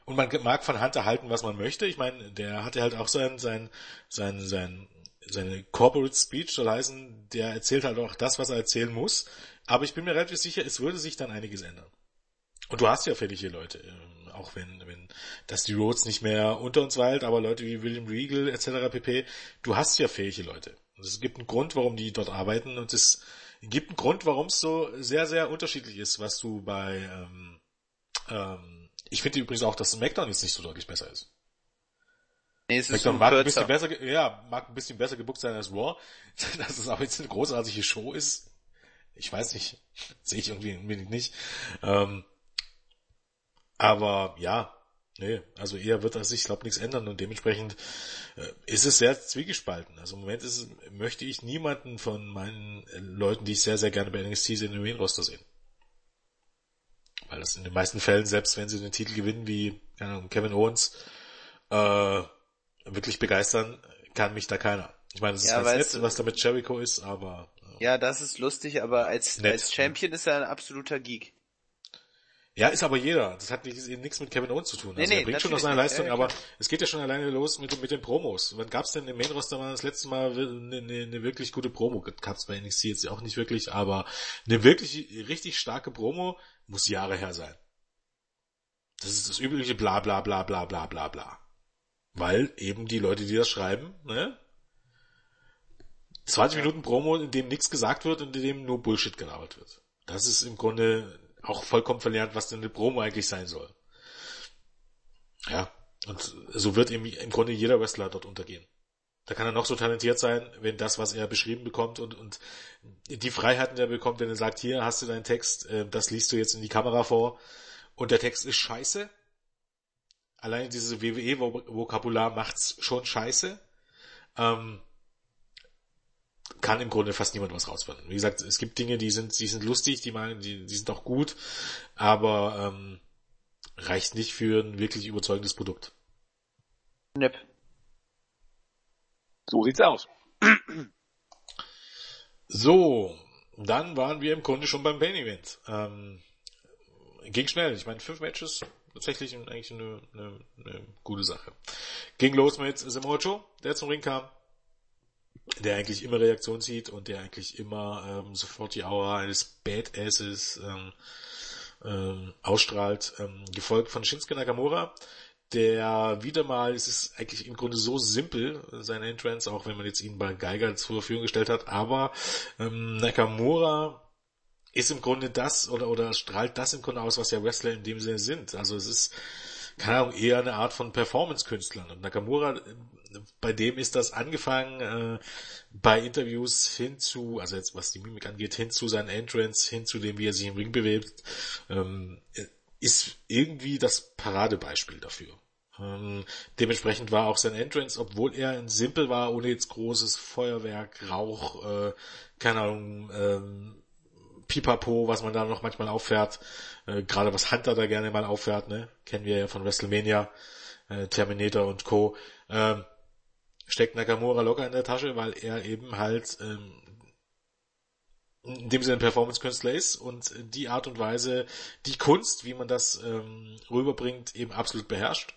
Und man mag von Hunter halten, was man möchte. Ich meine, der hatte halt auch sein, sein, sein, sein, seine Corporate Speech soll heißen, der erzählt halt auch das, was er erzählen muss. Aber ich bin mir relativ sicher, es würde sich dann einiges ändern. Und du hast ja fähige Leute, ähm, auch wenn, wenn das die Rhodes nicht mehr unter uns weilt, aber Leute wie William Regal etc. pp. Du hast ja fähige Leute. Es gibt einen Grund, warum die dort arbeiten und es gibt einen Grund, warum es so sehr, sehr unterschiedlich ist, was du bei, ähm, ähm, ich finde übrigens auch, dass SmackDown jetzt nicht so deutlich besser ist. Nee, es ist mag ein bisschen besser, ja, mag ein bisschen besser gebuckt sein als Raw. Dass es auch jetzt eine großartige Show ist, ich weiß nicht, sehe ich irgendwie nicht. Ähm, aber ja, Nee, also eher wird sich, glaube nichts ändern und dementsprechend äh, ist es sehr zwiegespalten. Also im Moment ist es, möchte ich niemanden von meinen äh, Leuten, die ich sehr, sehr gerne bei NXT sehe, in den Main Roster sehen. Weil das in den meisten Fällen, selbst wenn sie den Titel gewinnen, wie keine Ahnung, Kevin Owens, äh, wirklich begeistern, kann mich da keiner. Ich meine, das ist ja, ganz nett, was da mit Jericho ist, aber... Ja. ja, das ist lustig, aber als, als Champion ist er ein absoluter Geek. Ja, ist aber jeder. Das hat nichts mit Kevin Owens zu tun. Also nee, nee, er bringt schon noch seine Leistung, aber es geht ja schon alleine los mit, mit den Promos. Wann gab's denn im Main Roster mal das letzte Mal eine, eine, eine wirklich gute Promo? Gab's bei NXT jetzt auch nicht wirklich, aber eine wirklich richtig starke Promo muss Jahre her sein. Das ist das übliche bla bla bla bla bla bla bla. Weil eben die Leute, die das schreiben, ne? 20 Minuten Promo, in dem nichts gesagt wird und in dem nur Bullshit gelabert wird. Das ist im Grunde auch vollkommen verlernt, was denn eine Promo eigentlich sein soll. Ja, und so wird ihm im Grunde jeder Wrestler dort untergehen. Da kann er noch so talentiert sein, wenn das, was er beschrieben bekommt und, und die Freiheiten, die er bekommt, wenn er sagt, hier hast du deinen Text, äh, das liest du jetzt in die Kamera vor und der Text ist scheiße. Allein dieses WWE-Vokabular macht's schon scheiße. Ähm, kann im Grunde fast niemand was rausfinden. Wie gesagt, es gibt Dinge, die sind, die sind lustig, die, mal, die, die sind auch gut, aber ähm, reicht nicht für ein wirklich überzeugendes Produkt. Nep. So sieht's aus. So, dann waren wir im Grunde schon beim Main Event. Ähm, ging schnell. Ich meine, fünf Matches, tatsächlich eigentlich eine, eine, eine gute Sache. Ging los mit Samoa Joe, der zum Ring kam, der eigentlich immer Reaktion zieht und der eigentlich immer ähm, sofort die Aura eines Badasses ähm, ähm, ausstrahlt, ähm, gefolgt von Shinsuke Nakamura, der wieder mal, es ist eigentlich im Grunde so simpel, sein Entrance, auch wenn man jetzt ihn bei Geiger zur Verfügung gestellt hat, aber ähm, Nakamura ist im Grunde das oder oder strahlt das im Grunde aus, was ja Wrestler in dem Sinne sind. Also es ist keine Ahnung, eher eine Art von Performance-Künstlern. Und Nakamura, bei dem ist das angefangen äh, bei Interviews hin zu, also jetzt was die Mimik angeht, hin zu seinen Entrance, hin zu dem, wie er sich im Ring bewegt, ähm, ist irgendwie das Paradebeispiel dafür. Ähm, dementsprechend war auch sein Entrance, obwohl er ein Simpel war, ohne jetzt großes Feuerwerk, Rauch, äh, keine Ahnung, ähm, Pipapo, was man da noch manchmal auffährt, äh, gerade was Hunter da gerne mal auffährt, ne? Kennen wir ja von WrestleMania, äh, Terminator und Co. Ähm, steckt Nakamura locker in der Tasche, weil er eben halt ähm, in dem Sinne ein Performance-Künstler ist und die Art und Weise, die Kunst, wie man das ähm, rüberbringt, eben absolut beherrscht.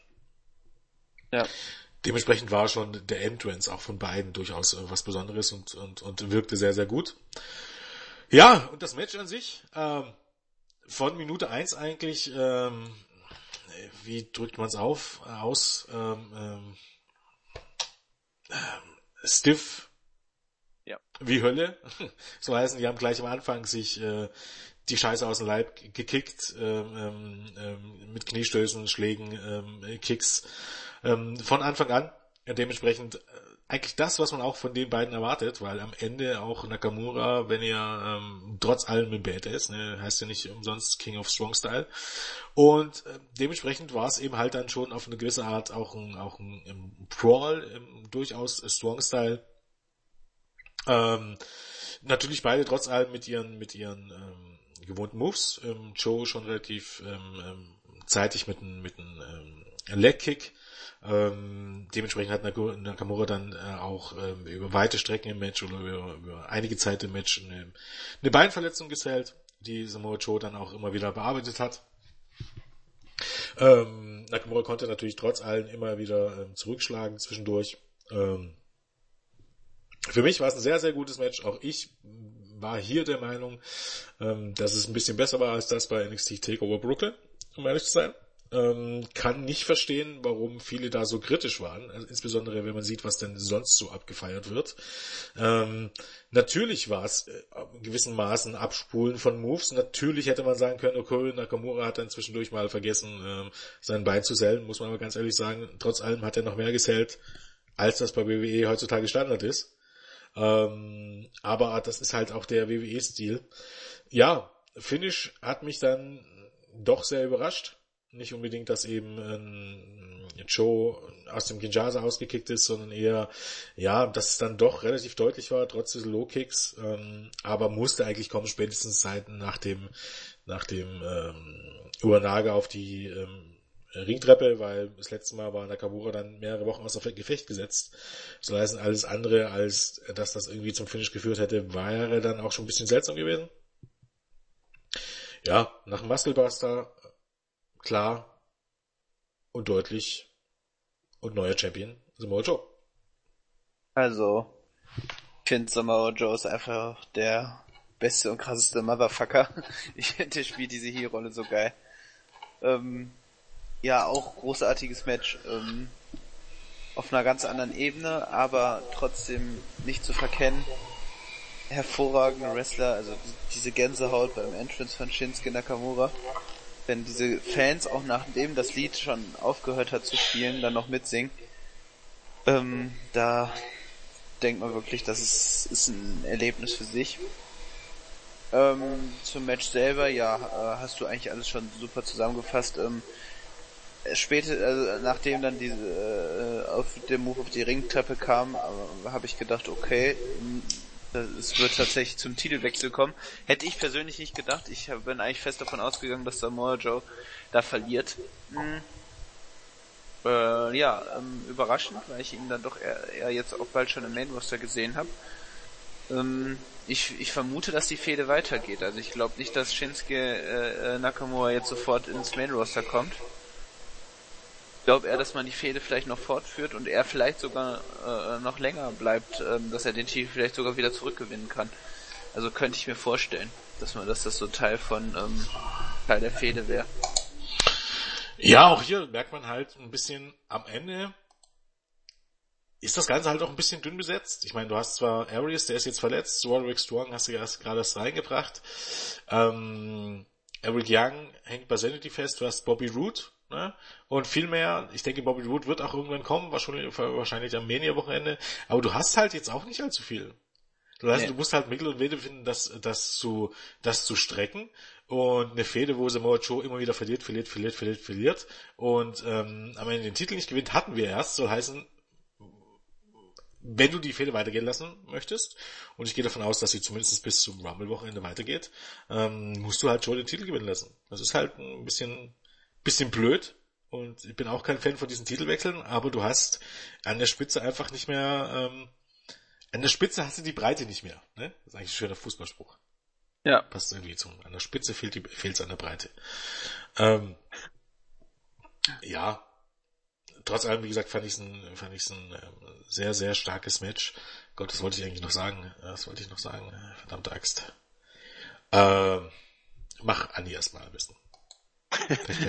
Ja. Dementsprechend war schon der Entrance auch von beiden durchaus äh, was Besonderes und, und, und wirkte sehr, sehr gut. Ja, und das Match an sich, ähm, von Minute eins eigentlich, ähm, wie drückt man es auf, aus, ähm, ähm, stiff, ja. wie Hölle. So heißen, die haben gleich am Anfang sich äh, die Scheiße aus dem Leib gekickt, ähm, ähm, mit Kniestößen, Schlägen, ähm, Kicks, ähm, von Anfang an. Dementsprechend äh, eigentlich das, was man auch von den beiden erwartet, weil am Ende auch Nakamura, wenn er ähm, trotz allem ein Bad ist, ne, heißt ja nicht umsonst King of Strong Style. Und äh, dementsprechend war es eben halt dann schon auf eine gewisse Art auch ein, auch ein, ein Brawl, ähm, durchaus Strong Style. Ähm, natürlich beide trotz allem mit ihren, mit ihren ähm, gewohnten Moves. Ähm, Joe schon relativ ähm, ähm zeitig mit einem mit einem ähm, Leg Kick ähm, dementsprechend hat Nakamura dann äh, auch ähm, über weite Strecken im Match oder über, über einige Zeit im Match eine, eine Beinverletzung gezählt, die Samoa Joe dann auch immer wieder bearbeitet hat. Ähm, Nakamura konnte natürlich trotz allem immer wieder ähm, zurückschlagen zwischendurch. Ähm, für mich war es ein sehr, sehr gutes Match. Auch ich war hier der Meinung, ähm, dass es ein bisschen besser war als das bei NXT TakeOver Brooklyn, um ehrlich zu sein. Ähm, kann nicht verstehen, warum viele da so kritisch waren, also insbesondere wenn man sieht, was denn sonst so abgefeiert wird. Ähm, natürlich war es äh, in gewissen Maßen Abspulen von Moves. Natürlich hätte man sagen können, okay, Nakamura hat dann zwischendurch mal vergessen, ähm, sein Bein zu sellen, muss man aber ganz ehrlich sagen. Trotz allem hat er noch mehr gesellt, als das bei WWE heutzutage Standard ist. Ähm, aber das ist halt auch der WWE-Stil. Ja, Finish hat mich dann doch sehr überrascht nicht unbedingt, dass eben ähm, Joe aus dem Kinshasa ausgekickt ist, sondern eher, ja, dass es dann doch relativ deutlich war, trotz des Low-Kicks, ähm, aber musste eigentlich kommen, spätestens seit nach dem, nach dem ähm, Uranage auf die ähm, Ringtreppe, weil das letzte Mal war Nakamura dann mehrere Wochen außer Gefecht gesetzt. So heißt alles andere, als dass das irgendwie zum Finish geführt hätte, wäre dann auch schon ein bisschen seltsam gewesen. Ja, nach dem Musclebuster klar und deutlich und neuer Champion Samoa Joe. Also, ich finde Samoa Joe ist einfach der beste und krasseste Motherfucker. Ich finde, der spielt diese Hier-Rolle so geil. Ähm, ja, auch großartiges Match. Ähm, auf einer ganz anderen Ebene, aber trotzdem nicht zu verkennen. Hervorragender Wrestler, also diese Gänsehaut beim Entrance von Shinsuke Nakamura wenn diese Fans auch nachdem das Lied schon aufgehört hat zu spielen, dann noch mitsingen, ähm, da denkt man wirklich, das ist, ist ein Erlebnis für sich. Ähm, zum Match selber, ja, äh, hast du eigentlich alles schon super zusammengefasst. Ähm, später, also nachdem dann diese äh, auf der Move auf die Ringtreppe kam, äh, habe ich gedacht, okay, es wird tatsächlich zum Titelwechsel kommen. Hätte ich persönlich nicht gedacht. Ich bin eigentlich fest davon ausgegangen, dass Samoa Joe da verliert. Hm. Äh, ja, ähm, überraschend, weil ich ihn dann doch eher, eher jetzt auch bald schon im Main Roster gesehen habe. Ähm, ich, ich vermute, dass die Fehde weitergeht. Also ich glaube nicht, dass Shinsuke äh, äh, Nakamura jetzt sofort ins Main Roster kommt. Glaube eher, dass man die Fehde vielleicht noch fortführt und er vielleicht sogar äh, noch länger bleibt, ähm, dass er den Titel vielleicht sogar wieder zurückgewinnen kann. Also könnte ich mir vorstellen, dass man, dass das so Teil von ähm, Teil der Fehde wäre. Ja, auch hier merkt man halt ein bisschen am Ende, ist das Ganze halt auch ein bisschen dünn besetzt. Ich meine, du hast zwar Arias, der ist jetzt verletzt, Roderick Strong hast du gerade erst reingebracht. Ähm, Eric Young hängt bei Sanity fest, du hast Bobby Root, ne? Und viel mehr, ich denke, Bobby Root wird auch irgendwann kommen, wahrscheinlich, wahrscheinlich am Mania-Wochenende. Aber du hast halt jetzt auch nicht allzu viel. Du, hast, nee. du musst halt Mittel und Wege finden, das, das zu, das zu strecken. Und eine Fehde, wo Samoa Joe immer wieder verliert, verliert, verliert, verliert, verliert. Und ähm, am Ende den Titel nicht gewinnt, hatten wir erst. Soll heißen, wenn du die Fehde weitergehen lassen möchtest, und ich gehe davon aus, dass sie zumindest bis zum Rumble-Wochenende weitergeht, ähm, musst du halt Joe den Titel gewinnen lassen. Das ist halt ein bisschen, bisschen blöd. Und ich bin auch kein Fan von diesen Titelwechseln, aber du hast an der Spitze einfach nicht mehr, ähm, an der Spitze hast du die Breite nicht mehr. Ne? Das ist eigentlich ein schöner Fußballspruch. Ja. Passt irgendwie zu. An der Spitze fehlt die, fehlt's an der Breite. Ähm, ja. Trotz allem, wie gesagt, fand ich es ein, fand ich's ein ähm, sehr, sehr starkes Match. Gott, das wollte ich eigentlich noch sagen. Das wollte ich noch sagen. Verdammte Axt. Ähm, mach Anni erstmal ein bisschen.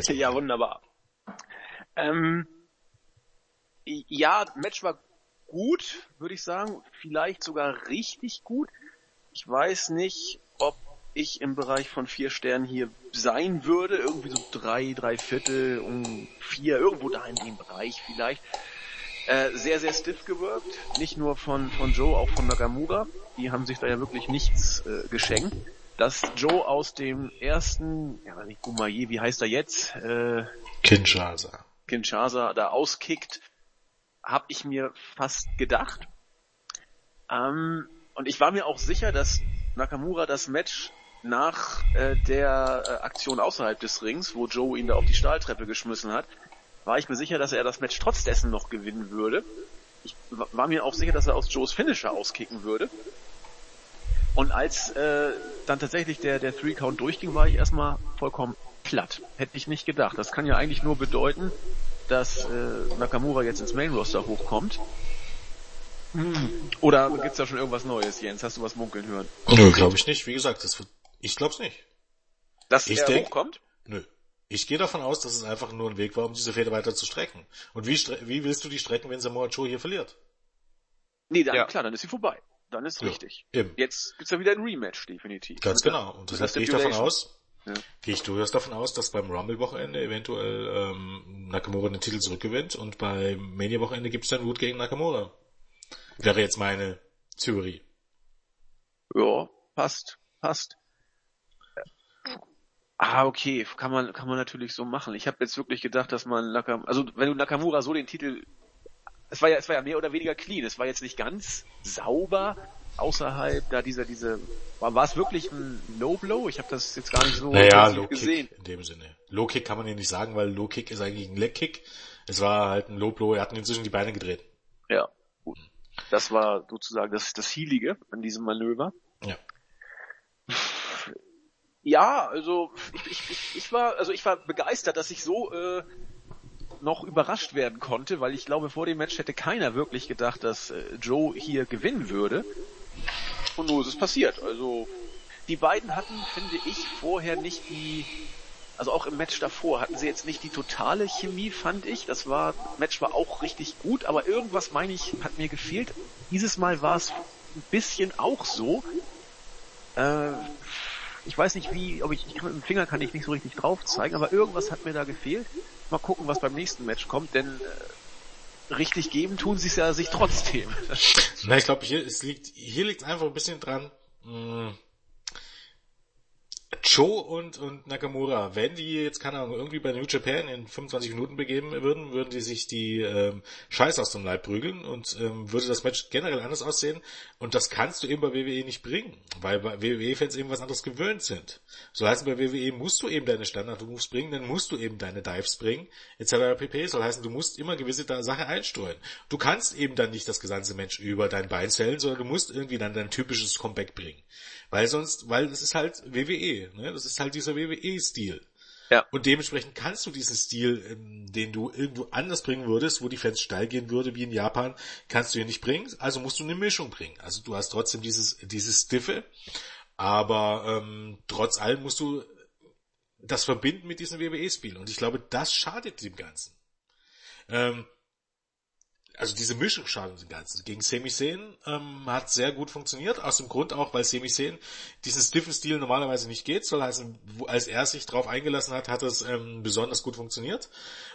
Ja, wunderbar. Ähm, ja, Match war gut, würde ich sagen. Vielleicht sogar richtig gut. Ich weiß nicht, ob ich im Bereich von vier Sternen hier sein würde. Irgendwie so drei, drei Viertel, um vier, irgendwo da in dem Bereich vielleicht. Äh, sehr, sehr stiff gewirkt. Nicht nur von, von Joe, auch von Nakamura. Die haben sich da ja wirklich nichts äh, geschenkt. Dass Joe aus dem ersten, ja, nicht Gumaye, wie heißt er jetzt? Äh, Kinshasa. Kinshasa da auskickt, habe ich mir fast gedacht. Ähm, und ich war mir auch sicher, dass Nakamura das Match nach äh, der äh, Aktion außerhalb des Rings, wo Joe ihn da auf die Stahltreppe geschmissen hat, war ich mir sicher, dass er das Match trotz dessen noch gewinnen würde. Ich war mir auch sicher, dass er aus Joes Finisher auskicken würde. Und als äh, dann tatsächlich der, der Three-Count durchging, war ich erstmal vollkommen platt. Hätte ich nicht gedacht. Das kann ja eigentlich nur bedeuten, dass äh, Nakamura jetzt ins Main-Roster hochkommt. Hm. Oder gibt's da schon irgendwas Neues, Jens? Hast du was munkeln hören? Nö, glaube ich nicht. Wie gesagt, das wird, ich glaub's nicht. Dass ich er denk, hochkommt? Nö. Ich gehe davon aus, dass es einfach nur ein Weg war, um diese Fehde weiter zu strecken. Und wie, wie willst du die strecken, wenn Samoa Joe hier verliert? Nee, dann, ja. klar, dann ist sie vorbei. Dann ist ja, richtig. Eben. Jetzt gibt's ja wieder ein Rematch, definitiv. Ganz genau. Und das heißt, gehe ich davon aus, ja. gehe ich durchaus davon aus, dass beim Rumble-Wochenende eventuell ähm, Nakamura den Titel zurückgewinnt und beim Mania-Wochenende gibt's dann Wut gegen Nakamura. Wäre jetzt meine Theorie. Ja, passt, passt. Ah, okay, kann man, kann man natürlich so machen. Ich habe jetzt wirklich gedacht, dass man Nakamura, also wenn du Nakamura so den Titel, es war ja, es war ja mehr oder weniger clean, es war jetzt nicht ganz sauber außerhalb da dieser, diese, war, war es wirklich ein Low Blow? Ich habe das jetzt gar nicht so naja, Low gesehen. Kick in dem Sinne. Low Kick kann man ja nicht sagen, weil Low Kick ist eigentlich ein Leg Kick. Es war halt ein Low Blow, er hat inzwischen die Beine gedreht. Ja, gut. Das war sozusagen das, das Hielige an diesem Manöver. Ja. Ja, also ich, ich, ich, ich war, also ich war begeistert, dass ich so äh, noch überrascht werden konnte, weil ich glaube, vor dem Match hätte keiner wirklich gedacht, dass äh, Joe hier gewinnen würde. Und nun ist es passiert. Also die beiden hatten, finde ich, vorher nicht die, also auch im Match davor hatten sie jetzt nicht die totale Chemie, fand ich. Das war, Match war auch richtig gut, aber irgendwas, meine ich, hat mir gefehlt. Dieses Mal war es ein bisschen auch so. Äh, ich weiß nicht wie, ob ich, ich mit dem Finger kann ich nicht so richtig drauf zeigen, aber irgendwas hat mir da gefehlt. Mal gucken, was beim nächsten Match kommt, denn äh, richtig geben tun sie es ja sich trotzdem. Na, ich glaube, hier, es liegt, hier liegt einfach ein bisschen dran. Mh, hm, Cho und, und Nakamura, wenn die jetzt, keine Ahnung, irgendwie bei New Japan in 25 Minuten begeben würden, würden die sich die ähm, Scheiß aus dem Leib prügeln und ähm, würde das Match generell anders aussehen. Und das kannst du eben bei WWE nicht bringen, weil bei WWE-Fans eben was anderes gewöhnt sind. So heißt bei WWE musst du eben deine Standard-Moves bringen, dann musst du eben deine Dives bringen, etc. pp. Soll heißen, du musst immer gewisse Sachen einstreuen. Du kannst eben dann nicht das gesamte Match über dein Bein zählen, sondern du musst irgendwie dann dein typisches Comeback bringen. Weil sonst, weil das ist halt WWE, ne? Das ist halt dieser WWE-Stil. Ja. Und dementsprechend kannst du diesen Stil, ähm, den du irgendwo anders bringen würdest, wo die Fans steil gehen würde, wie in Japan, kannst du hier nicht bringen. Also musst du eine Mischung bringen. Also du hast trotzdem dieses, dieses Stiffe, aber ähm, trotz allem musst du das verbinden mit diesem WWE-Spiel. Und ich glaube, das schadet dem Ganzen. Ähm, also diese Mischung schadet dem Ganzen. Gegen Semi Zayn ähm, hat sehr gut funktioniert, aus dem Grund auch, weil Semi Zayn diesen stiffen Stil normalerweise nicht geht, soll heißen, als er sich darauf eingelassen hat, hat es ähm, besonders gut funktioniert.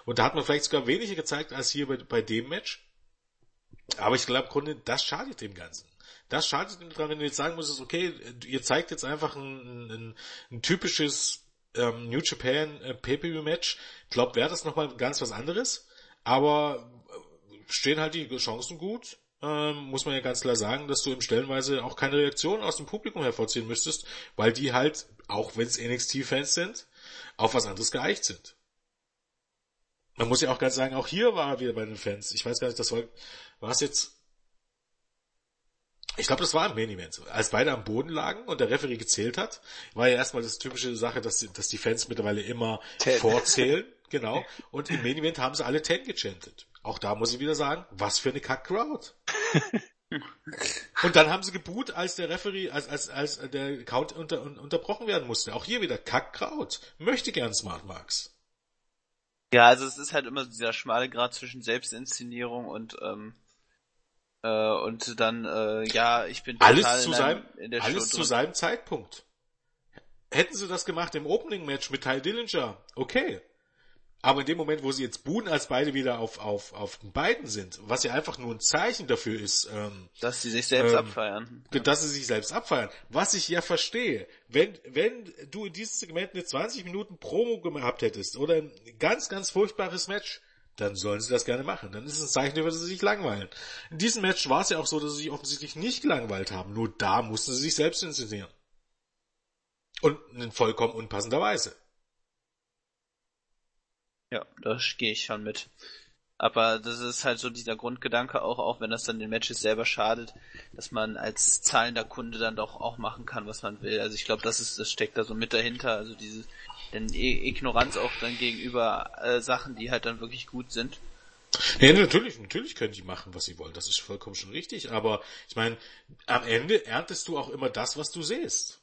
Und da hat man vielleicht sogar weniger gezeigt als hier bei, bei dem Match. Aber ich glaube, Grunde, das schadet dem Ganzen. Das schadet ihm dran, wenn du jetzt sagen musst, okay, ihr zeigt jetzt einfach ein, ein, ein typisches ähm, New Japan äh, Pay-Per-View-Match. Glaubt, wäre das nochmal ganz was anderes. Aber stehen halt die Chancen gut. Ähm, muss man ja ganz klar sagen, dass du im Stellenweise auch keine Reaktion aus dem Publikum hervorziehen müsstest, weil die halt, auch wenn es NXT-Fans sind, auf was anderes geeicht sind. Man muss ja auch ganz sagen, auch hier war er wieder bei den Fans. Ich weiß gar nicht, das war, war es jetzt, ich glaube, das war im Main Event. Als beide am Boden lagen und der Referee gezählt hat, war ja erstmal das typische Sache, dass die, dass die Fans mittlerweile immer Ten. vorzählen. Genau. Und im Main Event haben sie alle 10 gechantet. Auch da muss ich wieder sagen, was für eine Kack-Crowd. Und dann haben sie geboot, als der Referee, als, als, als der Count unter, un, unterbrochen werden musste. Auch hier wieder Kack-Crowd. Möchte gern Smart Marks. Ja, also es ist halt immer dieser schmale Grad zwischen Selbstinszenierung und ähm, äh, und dann äh, ja, ich bin Alles total zu in, seinem, einem, in der alles Show zu seinem Zeitpunkt. Hätten sie das gemacht im Opening-Match mit Ty Dillinger, okay. Aber in dem Moment, wo sie jetzt buhen, als beide wieder auf, auf, auf den beiden sind, was ja einfach nur ein Zeichen dafür ist, ähm, dass sie sich selbst Ähm, abfeiern. dass sie sich selbst abfeiern. Was ich ja verstehe, wenn, wenn du in diesem Segment eine 20 Minuten Promo gehabt hättest oder ein ganz, ganz furchtbares Match, dann sollen sie das gerne machen. Dann ist es ein Zeichen dafür, dass sie sich langweilen. In diesem Match war es ja auch so, dass sie sich offensichtlich nicht gelangweilt haben. Nur da mussten sie sich selbst inszenieren. Und in vollkommen unpassender Weise. Ja, da gehe ich schon mit. Aber das ist halt so dieser Grundgedanke auch, auch wenn das dann den Matches selber schadet, dass man als zahlender Kunde dann doch auch machen kann, was man will. Also ich glaube, das ist, das steckt da so mit dahinter. Also diese, denn I Ignoranz auch dann gegenüber äh, Sachen, die halt dann wirklich gut sind. Ja, natürlich, natürlich können die machen, was sie wollen. Das ist vollkommen schon richtig. Aber ich meine, am Ende erntest du auch immer das, was du siehst.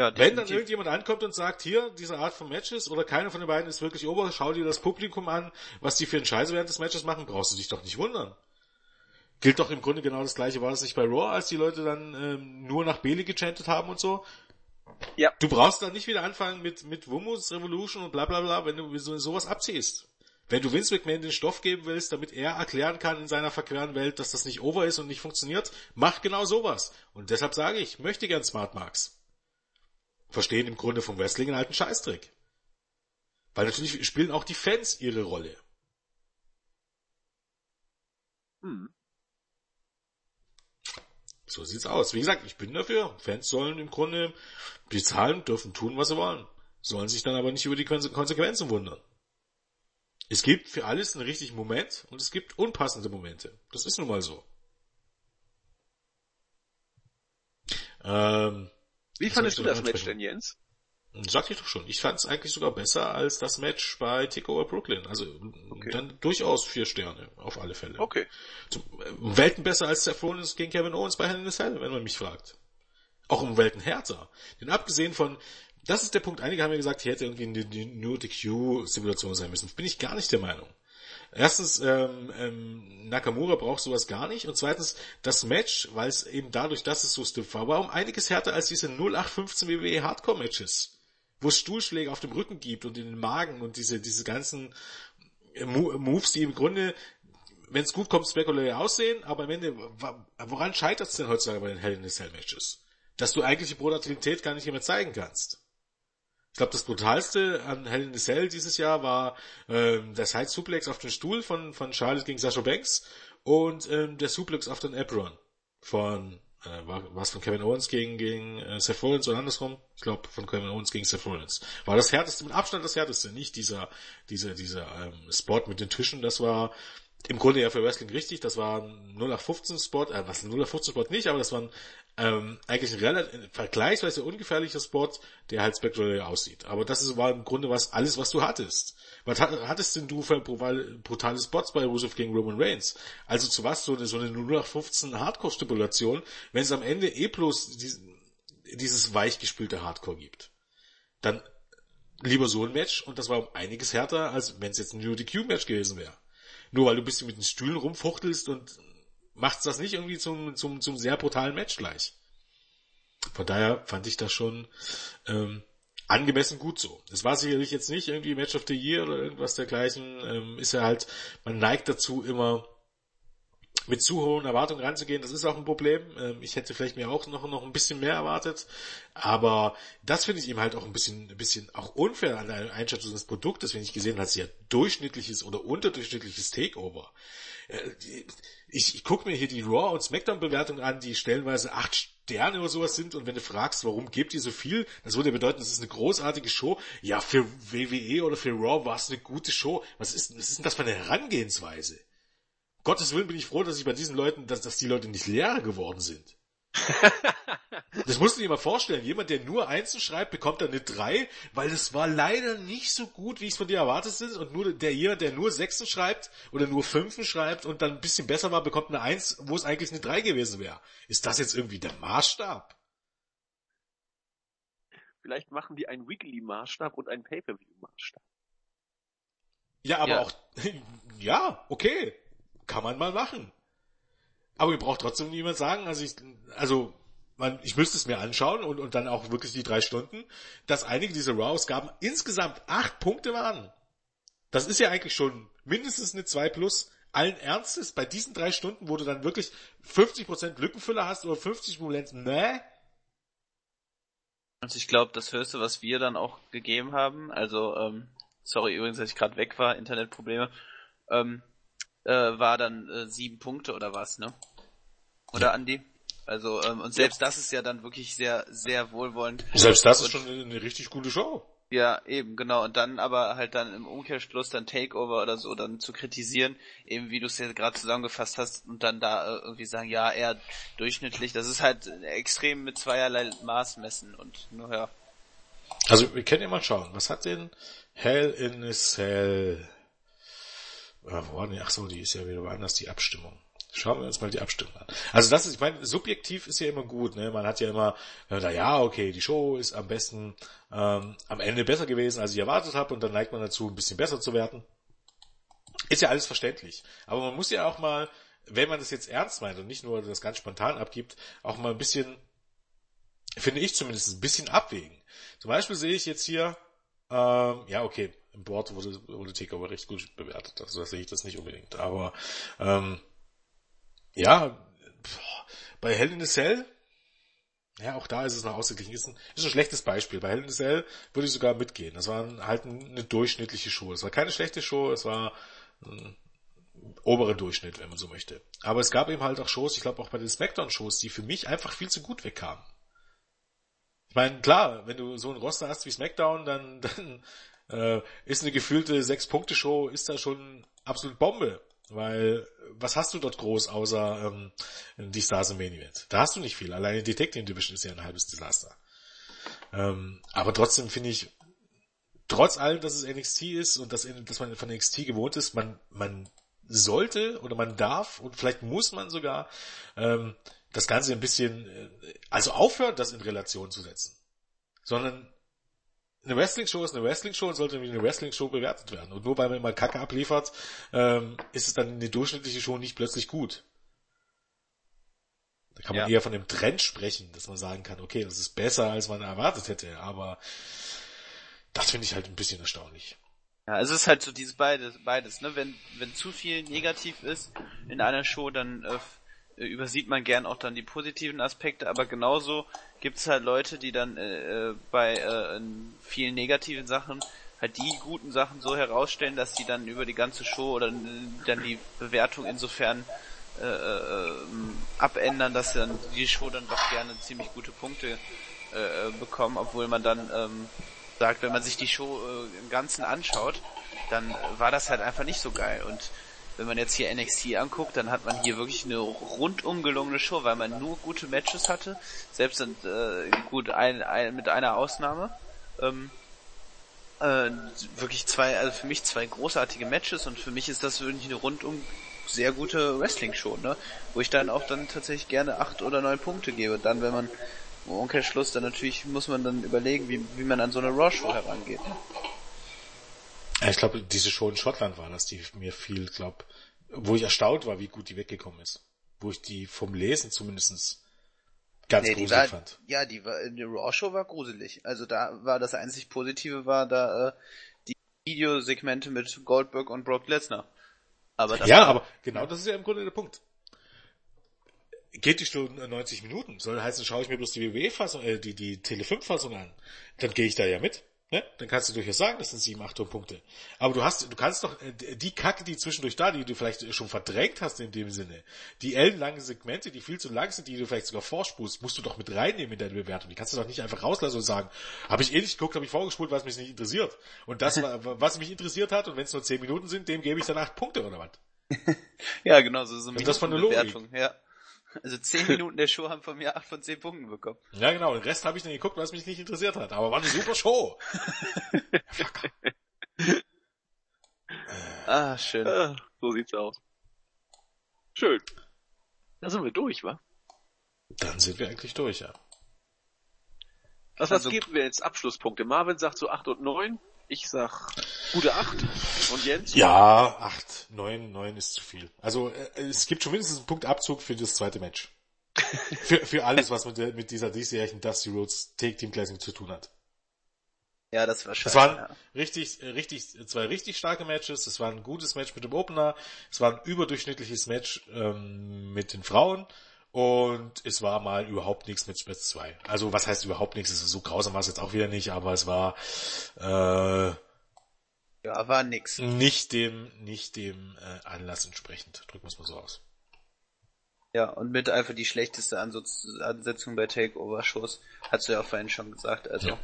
Ja, Wenn dann irgendjemand ankommt und sagt, hier, diese Art von Matches oder keiner von den beiden ist wirklich ober, schau dir das Publikum an, was die für einen Scheiße während des Matches machen, brauchst du dich doch nicht wundern. Gilt doch im Grunde genau das gleiche, war das nicht bei Raw, als die Leute dann ähm, nur nach Bailey gechantet haben und so? Ja. Du brauchst dann nicht wieder anfangen mit, mit Wumus Revolution und bla bla bla, wenn du so, sowas abziehst. Wenn du Vince McMahon den Stoff geben willst, damit er erklären kann in seiner verqueren Welt, dass das nicht over ist und nicht funktioniert, mach genau sowas. Und deshalb sage ich, möchte gern Smart Marks verstehen im Grunde vom Wrestling einen alten Scheißtrick. Weil natürlich spielen auch die Fans ihre Rolle. Hm. So sieht's aus. Wie gesagt, ich bin dafür. Fans sollen im Grunde, die zahlen, dürfen tun, was sie wollen. Sollen sich dann aber nicht über die Konse- Konsequenzen wundern. Es gibt für alles einen richtigen Moment und es gibt unpassende Momente. Das ist nun mal so. Ähm, Wie fandest du das Match denn, Jens? Sag ich doch schon. Ich fand es eigentlich sogar besser als das Match bei Takeover Brooklyn. Also Okay. dann durchaus vier Sterne, auf alle Fälle. Okay. Zum, äh, Welten besser als Seth Rollins gegen Kevin Owens bei Hell in a Cell, wenn man mich fragt. Auch um Welten härter. Denn abgesehen von, das ist der Punkt, einige haben ja gesagt, hier hätte irgendwie eine, die nur die Q-Simulation sein müssen. Bin ich gar nicht der Meinung. Erstens, ähm, ähm, Nakamura braucht sowas gar nicht. Und zweitens, das Match, weil es eben dadurch, dass es so stiff war, war um einiges härter als diese 0815 WWE Hardcore-Matches. Wo es Stuhlschläge auf dem Rücken gibt und in den Magen und diese, diese ganzen äh, Mo Moves, die im Grunde, wenn es gut kommt, spekulär aussehen, aber am Ende, woran scheitert es denn heutzutage bei den Hell in a Cell Matches? dass du eigentlich die Brutalität gar nicht mehr zeigen kannst. Ich glaube, das brutalste an Hell in the Cell dieses Jahr war ähm, der Side Suplex auf den Stuhl von, von Charlotte gegen Sasha Banks und ähm, der Suplex auf den Apron von äh, war was von Kevin Owens gegen gegen äh, Seth Rollins oder andersrum? Ich glaube von Kevin Owens gegen Seth Rollins. War das härteste mit Abstand das härteste, nicht dieser dieser dieser ähm, Spot mit den Tischen, das war im Grunde ja für Wrestling richtig, das war ein 0815 Spot, äh, was ein 0815 Spot nicht, aber das war ein, ähm, eigentlich ein relativ vergleichsweise ungefährlicher Spot, der halt spektakulär aussieht. Aber das ist, war im Grunde was alles, was du hattest. Was hattest denn du für brutale Spots bei Rusev gegen Roman Reigns? Also zu was so eine, so eine 0815 Hardcore-Stipulation, wenn es am Ende eh bloß dies, dieses weichgespülte Hardcore gibt? Dann lieber so ein Match und das war um einiges härter, als wenn es jetzt ein UDQ-Match gewesen wäre. Nur weil du ein bisschen mit den Stühlen rumfuchtelst und macht's das nicht irgendwie zum, zum, zum sehr brutalen Match gleich. Von daher fand ich das schon ähm, angemessen gut so. Es war sicherlich jetzt nicht irgendwie Match of the Year oder irgendwas dergleichen. Ähm, ist ja halt, man neigt dazu immer mit zu hohen Erwartungen ranzugehen, das ist auch ein Problem. Ähm, ich hätte vielleicht mir auch noch, noch ein bisschen mehr erwartet. Aber das finde ich eben halt auch ein bisschen, ein bisschen auch unfair an der Einschätzung des Produktes, wenn ich gesehen habe, dass ja durchschnittliches oder unterdurchschnittliches Takeover. Äh, ich, ich gucke mir hier die Raw und Smackdown Bewertungen an, die stellenweise acht Sterne oder sowas sind und wenn du fragst, warum gebt ihr so viel, das würde bedeuten, es ist eine großartige Show. Ja, für WWE oder für Raw war es eine gute Show. Was ist, was ist denn das für eine Herangehensweise? Gottes Willen bin ich froh, dass ich bei diesen Leuten, dass, dass die Leute nicht Lehrer geworden sind. das musst du dir mal vorstellen. Jemand, der nur Einsen schreibt, bekommt dann eine 3, weil es war leider nicht so gut, wie ich es von dir erwartet ist. Und nur der jemand, der nur Sechsen schreibt oder nur Fünfen schreibt und dann ein bisschen besser war, bekommt eine 1, wo es eigentlich eine 3 gewesen wäre. Ist das jetzt irgendwie der Maßstab? Vielleicht machen die einen Weekly-Maßstab und einen Pay-Per-View-Maßstab. Ja, aber ja. auch, ja, okay kann man mal machen. Aber ihr braucht trotzdem niemand sagen, also ich, also, man, ich müsste es mir anschauen und, und dann auch wirklich die drei Stunden, dass einige dieser Raw-Ausgaben insgesamt acht Punkte waren. Das ist ja eigentlich schon mindestens eine 2 plus. Allen Ernstes, bei diesen drei Stunden, wo du dann wirklich 50% Lückenfüller hast oder 50 Moment, ne? Also ich glaube, das höchste, was wir dann auch gegeben haben, also, ähm, sorry übrigens, dass ich gerade weg war, Internetprobleme, ähm, äh, war dann äh, sieben Punkte oder was, ne? Oder ja. Andi? Also, ähm, und selbst ja. das ist ja dann wirklich sehr, sehr wohlwollend. Selbst das und, ist schon eine, richtig gute Show. Ja, eben, genau. Und dann aber halt dann im Umkehrschluss dann Takeover oder so dann zu kritisieren, eben wie du es ja gerade zusammengefasst hast und dann da äh, irgendwie sagen, ja, eher durchschnittlich. Das ist halt extrem mit zweierlei Maß messen und nur ja. Also wir können ja mal schauen, was hat denn Hell in a Cell äh, wo ach so, die ist ja wieder woanders, die Abstimmung. Schauen wir uns mal die Abstimmung an. Also das ist, ich meine, subjektiv ist ja immer gut, ne? Man hat ja immer, wenn ja, okay, die Show ist am besten ähm, am Ende besser gewesen, als ich erwartet habe, und dann neigt man dazu, ein bisschen besser zu werden. Ist ja alles verständlich. Aber man muss ja auch mal, wenn man das jetzt ernst meint und nicht nur das ganz spontan abgibt, auch mal ein bisschen, finde ich zumindest, ein bisschen abwägen. Zum Beispiel sehe ich jetzt hier, ähm, ja, okay, im Board wurde, wurde Takeover recht gut bewertet. Also da sehe ich das nicht unbedingt. Aber ähm, ja, bei Hell in a Cell, ja, auch da ist es noch ausgeglichen. Ist ein, ist ein schlechtes Beispiel. Bei Hell in a Cell würde ich sogar mitgehen. Das war halt eine durchschnittliche Show. Es war keine schlechte Show, es war ein oberer Durchschnitt, wenn man so möchte. Aber es gab eben halt auch Shows, ich glaube auch bei den Smackdown-Shows, die für mich einfach viel zu gut wegkamen. Ich meine, klar, wenn du so ein Roster hast wie SmackDown, dann, dann äh, ist eine gefühlte Sechs-Punkte-Show, ist da schon absolut Bombe. Weil, was hast du dort groß, außer ähm, die Stars im Main Event? Da hast du nicht viel. Alleine die Tag Division ist ja ein halbes Desaster. Ähm, aber trotzdem finde ich, trotz allem, dass es NXT ist und dass, dass man von NXT gewohnt ist, man, man sollte oder man darf und vielleicht muss man sogar ähm, das Ganze ein bisschen, äh, also aufhören, das in Relation zu setzen. Sondern eine Wrestling-Show ist eine Wrestling-Show und sollte wie eine Wrestling-Show bewertet werden. Und nur weil man mal Kacke abliefert, ähm, ist es dann eine durchschnittliche Show nicht plötzlich gut. Da kann man ja. eher von dem Trend sprechen, dass man sagen kann, okay, das ist besser, als man erwartet hätte, aber das finde ich halt ein bisschen erstaunlich. Ja, es ist halt so dieses beides, beides, ne? Wenn, wenn zu viel negativ ist in einer Show, dann äh, übersieht man gern auch dann die positiven Aspekte, aber genauso gibt's halt Leute, die dann äh, äh bei äh, vielen negativen Sachen halt die guten Sachen so herausstellen, dass sie dann über die ganze Show oder dann die Bewertung insofern äh, äh, abändern, dass dann die Show dann doch gerne ziemlich gute Punkte äh, bekommen, obwohl man dann ähm, sagt, wenn man sich die Show äh, im Ganzen anschaut, dann war das halt einfach nicht so geil. Und wenn man jetzt hier NXT anguckt, dann hat man hier wirklich eine rundum gelungene Show, weil man nur gute Matches hatte, selbst äh, gut ein, ein, mit einer Ausnahme. Ähm, äh, wirklich zwei, also für mich zwei großartige Matches und für mich ist das wirklich eine rundum sehr gute Wrestling-Show, ne? Wo ich dann auch dann tatsächlich gerne acht oder neun Punkte gebe. Dann, wenn man Umkehrschluss, dann natürlich muss man dann überlegen, wie, wie man an so eine Raw-Show herangeht. Ich glaube, diese Show in Schottland war das, die mir viel, glaub, wo ich erstaunt war, wie gut die weggekommen ist. Wo ich die vom Lesen zumindestens ganz nee, gruselig war, fand. Ja, die, war, die Raw-Show war gruselig. Also da war das einzig Positive war da äh, die Videosegmente mit Goldberg und Brock Lesnar. Aber das ja, aber genau das ist ja im Grunde der Punkt. Geht die Stunde 90 Minuten, soll heißen, schaue ich mir bloß die WWE-Fassung, äh, die, die Tele5-Fassung an, dann gehe ich da ja mit. Ne? Dann kannst du durchaus sagen, das sind sieben, acht Punkte. Aber du hast, du kannst doch äh, die Kacke, die zwischendurch da, die du vielleicht schon verdrängt hast in dem Sinne, die ellenlangen Segmente, die viel zu lang sind, die du vielleicht sogar vorspulst, musst du doch mit reinnehmen in deine Bewertung. Die kannst du doch nicht einfach rauslassen und sagen, habe ich eh nicht geguckt, habe ich vorgespult, was mich nicht interessiert. Und das, was mich interessiert hat, und wenn es nur zehn Minuten sind, dem gebe ich dann acht Punkte oder was? ja, genau, so, so eine das von der Bewertung. Ja. Also zehn Minuten der Show haben von mir acht von zehn Punkten bekommen. Ja, genau. Den Rest habe ich dann geguckt, was mich nicht interessiert hat. Aber war eine super Show. ah, schön. Ah, so sieht's aus. Schön. Da sind wir durch, wa? Dann sind wir eigentlich durch, ja. Was, was also, geben wir jetzt Abschlusspunkte? Marvin sagt so acht und neun. Ich sag gute acht. Und Jens? Ja, acht, neun, neun ist zu viel. Also äh, es gibt schon mindestens einen Punktabzug für das zweite Match. für, für alles, was mit, der, mit dieser diesjährigen Dusty Rhodes Take Team Classic zu tun hat. Ja, das war schön. Es waren ja. richtig, richtig, zwei richtig starke Matches. Es war ein gutes Match mit dem Opener. Es war ein überdurchschnittliches Match ähm, mit den Frauen. Und es war mal überhaupt nichts mit Spitz 2. Also was heißt überhaupt nichts? So grausam war es jetzt auch wieder nicht, aber es war äh, ja, war nix. Nicht dem, nicht dem äh, Anlass entsprechend. Drücken wir es mal so aus. Ja, und mit einfach die schlechteste Ansetzung bei Takeover-Shows, hast du ja auch vorhin schon gesagt, also. Ja.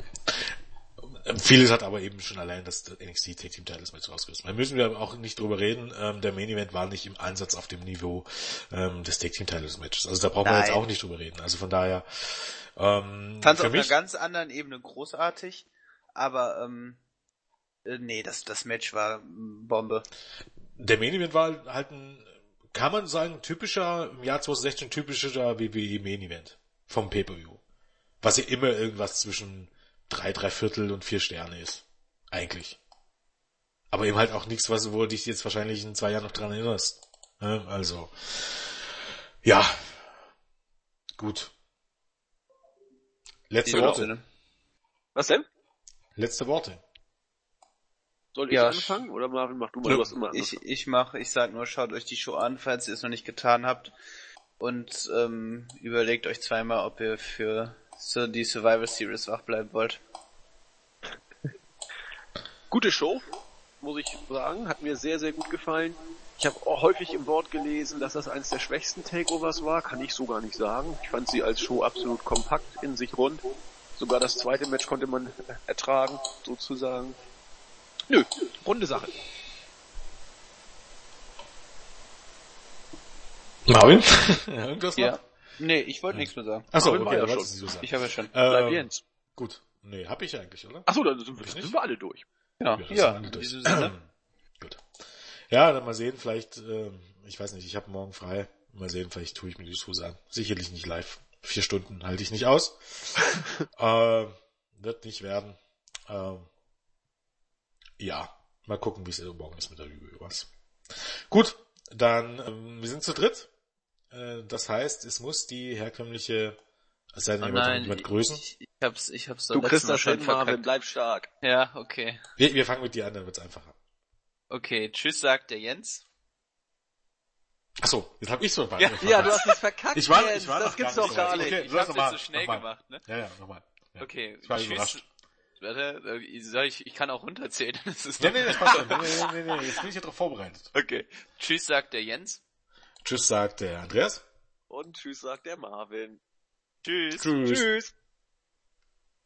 Vieles hat aber eben schon allein das NXT Tag Team Titles Match rausgerissen. Da müssen wir auch nicht drüber reden. Ähm, der Main Event war nicht im Ansatz auf dem Niveau ähm, des Tag Team Titles Matches. Also da brauchen Nein. wir jetzt auch nicht drüber reden. Also von daher. Ähm, Fand auf mich, einer ganz anderen Ebene großartig, aber ähm, äh, nee, das das Match war Bombe. Der Main Event war halt ein, kann man sagen, typischer im Jahr 2016 typischer WWE Main Event vom Pay-per-View, was ja immer irgendwas zwischen drei, drei Viertel und vier Sterne ist. Eigentlich. Aber eben halt auch nichts, was, wo du dich jetzt wahrscheinlich in zwei Jahren noch dran erinnerst. Also, ja. Gut. Letzte Worte. Was denn? Letzte Worte. Soll ich ja, anfangen oder Marvin mach du mal ja, was immer Ich, ich mache, ich sag nur, schaut euch die Show an, falls ihr es noch nicht getan habt und ähm, überlegt euch zweimal, ob ihr für so die Survivor Series wach bleiben wollt. Gute Show, muss ich sagen. Hat mir sehr, sehr gut gefallen. Ich habe auch häufig im Wort gelesen, dass das eines der schwächsten Takeovers war. Kann ich so gar nicht sagen. Ich fand sie als Show absolut kompakt in sich rund. Sogar das zweite Match konnte man ertragen, sozusagen. Nö, runde Sache. Marvin? Irgendwas ja. noch? Nee, ich wollte ja. nichts mehr sagen. Achso, okay, ja schon. So ich habe ja schon. Ähm, Jens. Gut. Nee, hab ich eigentlich, oder? Achso, dann sind, wir, sind wir alle durch. Ja, ja. ja alle durch. Gut. Ja, dann mal sehen, vielleicht, ähm, ich weiß nicht, ich habe morgen frei. Mal sehen, vielleicht tue ich mir die Schuhe an. Sicherlich nicht live. Vier Stunden halte ich nicht aus. äh, wird nicht werden. Ähm, ja, mal gucken, wie es morgen ist mit der Lüge. Was. Gut, dann, ähm, wir sind zu dritt. Äh, das heißt, es muss die herkömmliche, es sei denn, oh nein, jemand grüßen. Ich, ich hab's, ich hab's Du kriegst das schon, Marvin, bleib stark. Ja, okay. Wir, wir fangen mit dir an, dann wird's einfacher. Okay, tschüss sagt der Jens. Achso, jetzt hab ich so ja, ja, du hast es verkackt. Ich war, ich war das gibt's doch gar nicht. Okay, ich hab's jetzt so schnell gemacht, ne? Ja, ja, nochmal. Ja. Okay, Ich war tschüss. überrascht. Warte, äh, soll ich, ich kann auch runterzählen. Das ist Nee, nee, das passt schon. Nee, nee, nee, nee, jetzt bin ich ja drauf vorbereitet. Okay. Tschüss, sagt der Jens. Tschüss, sagt der Andreas. Und tschüss, sagt der Marvin. Tschüss. Tschüss. Tschüss.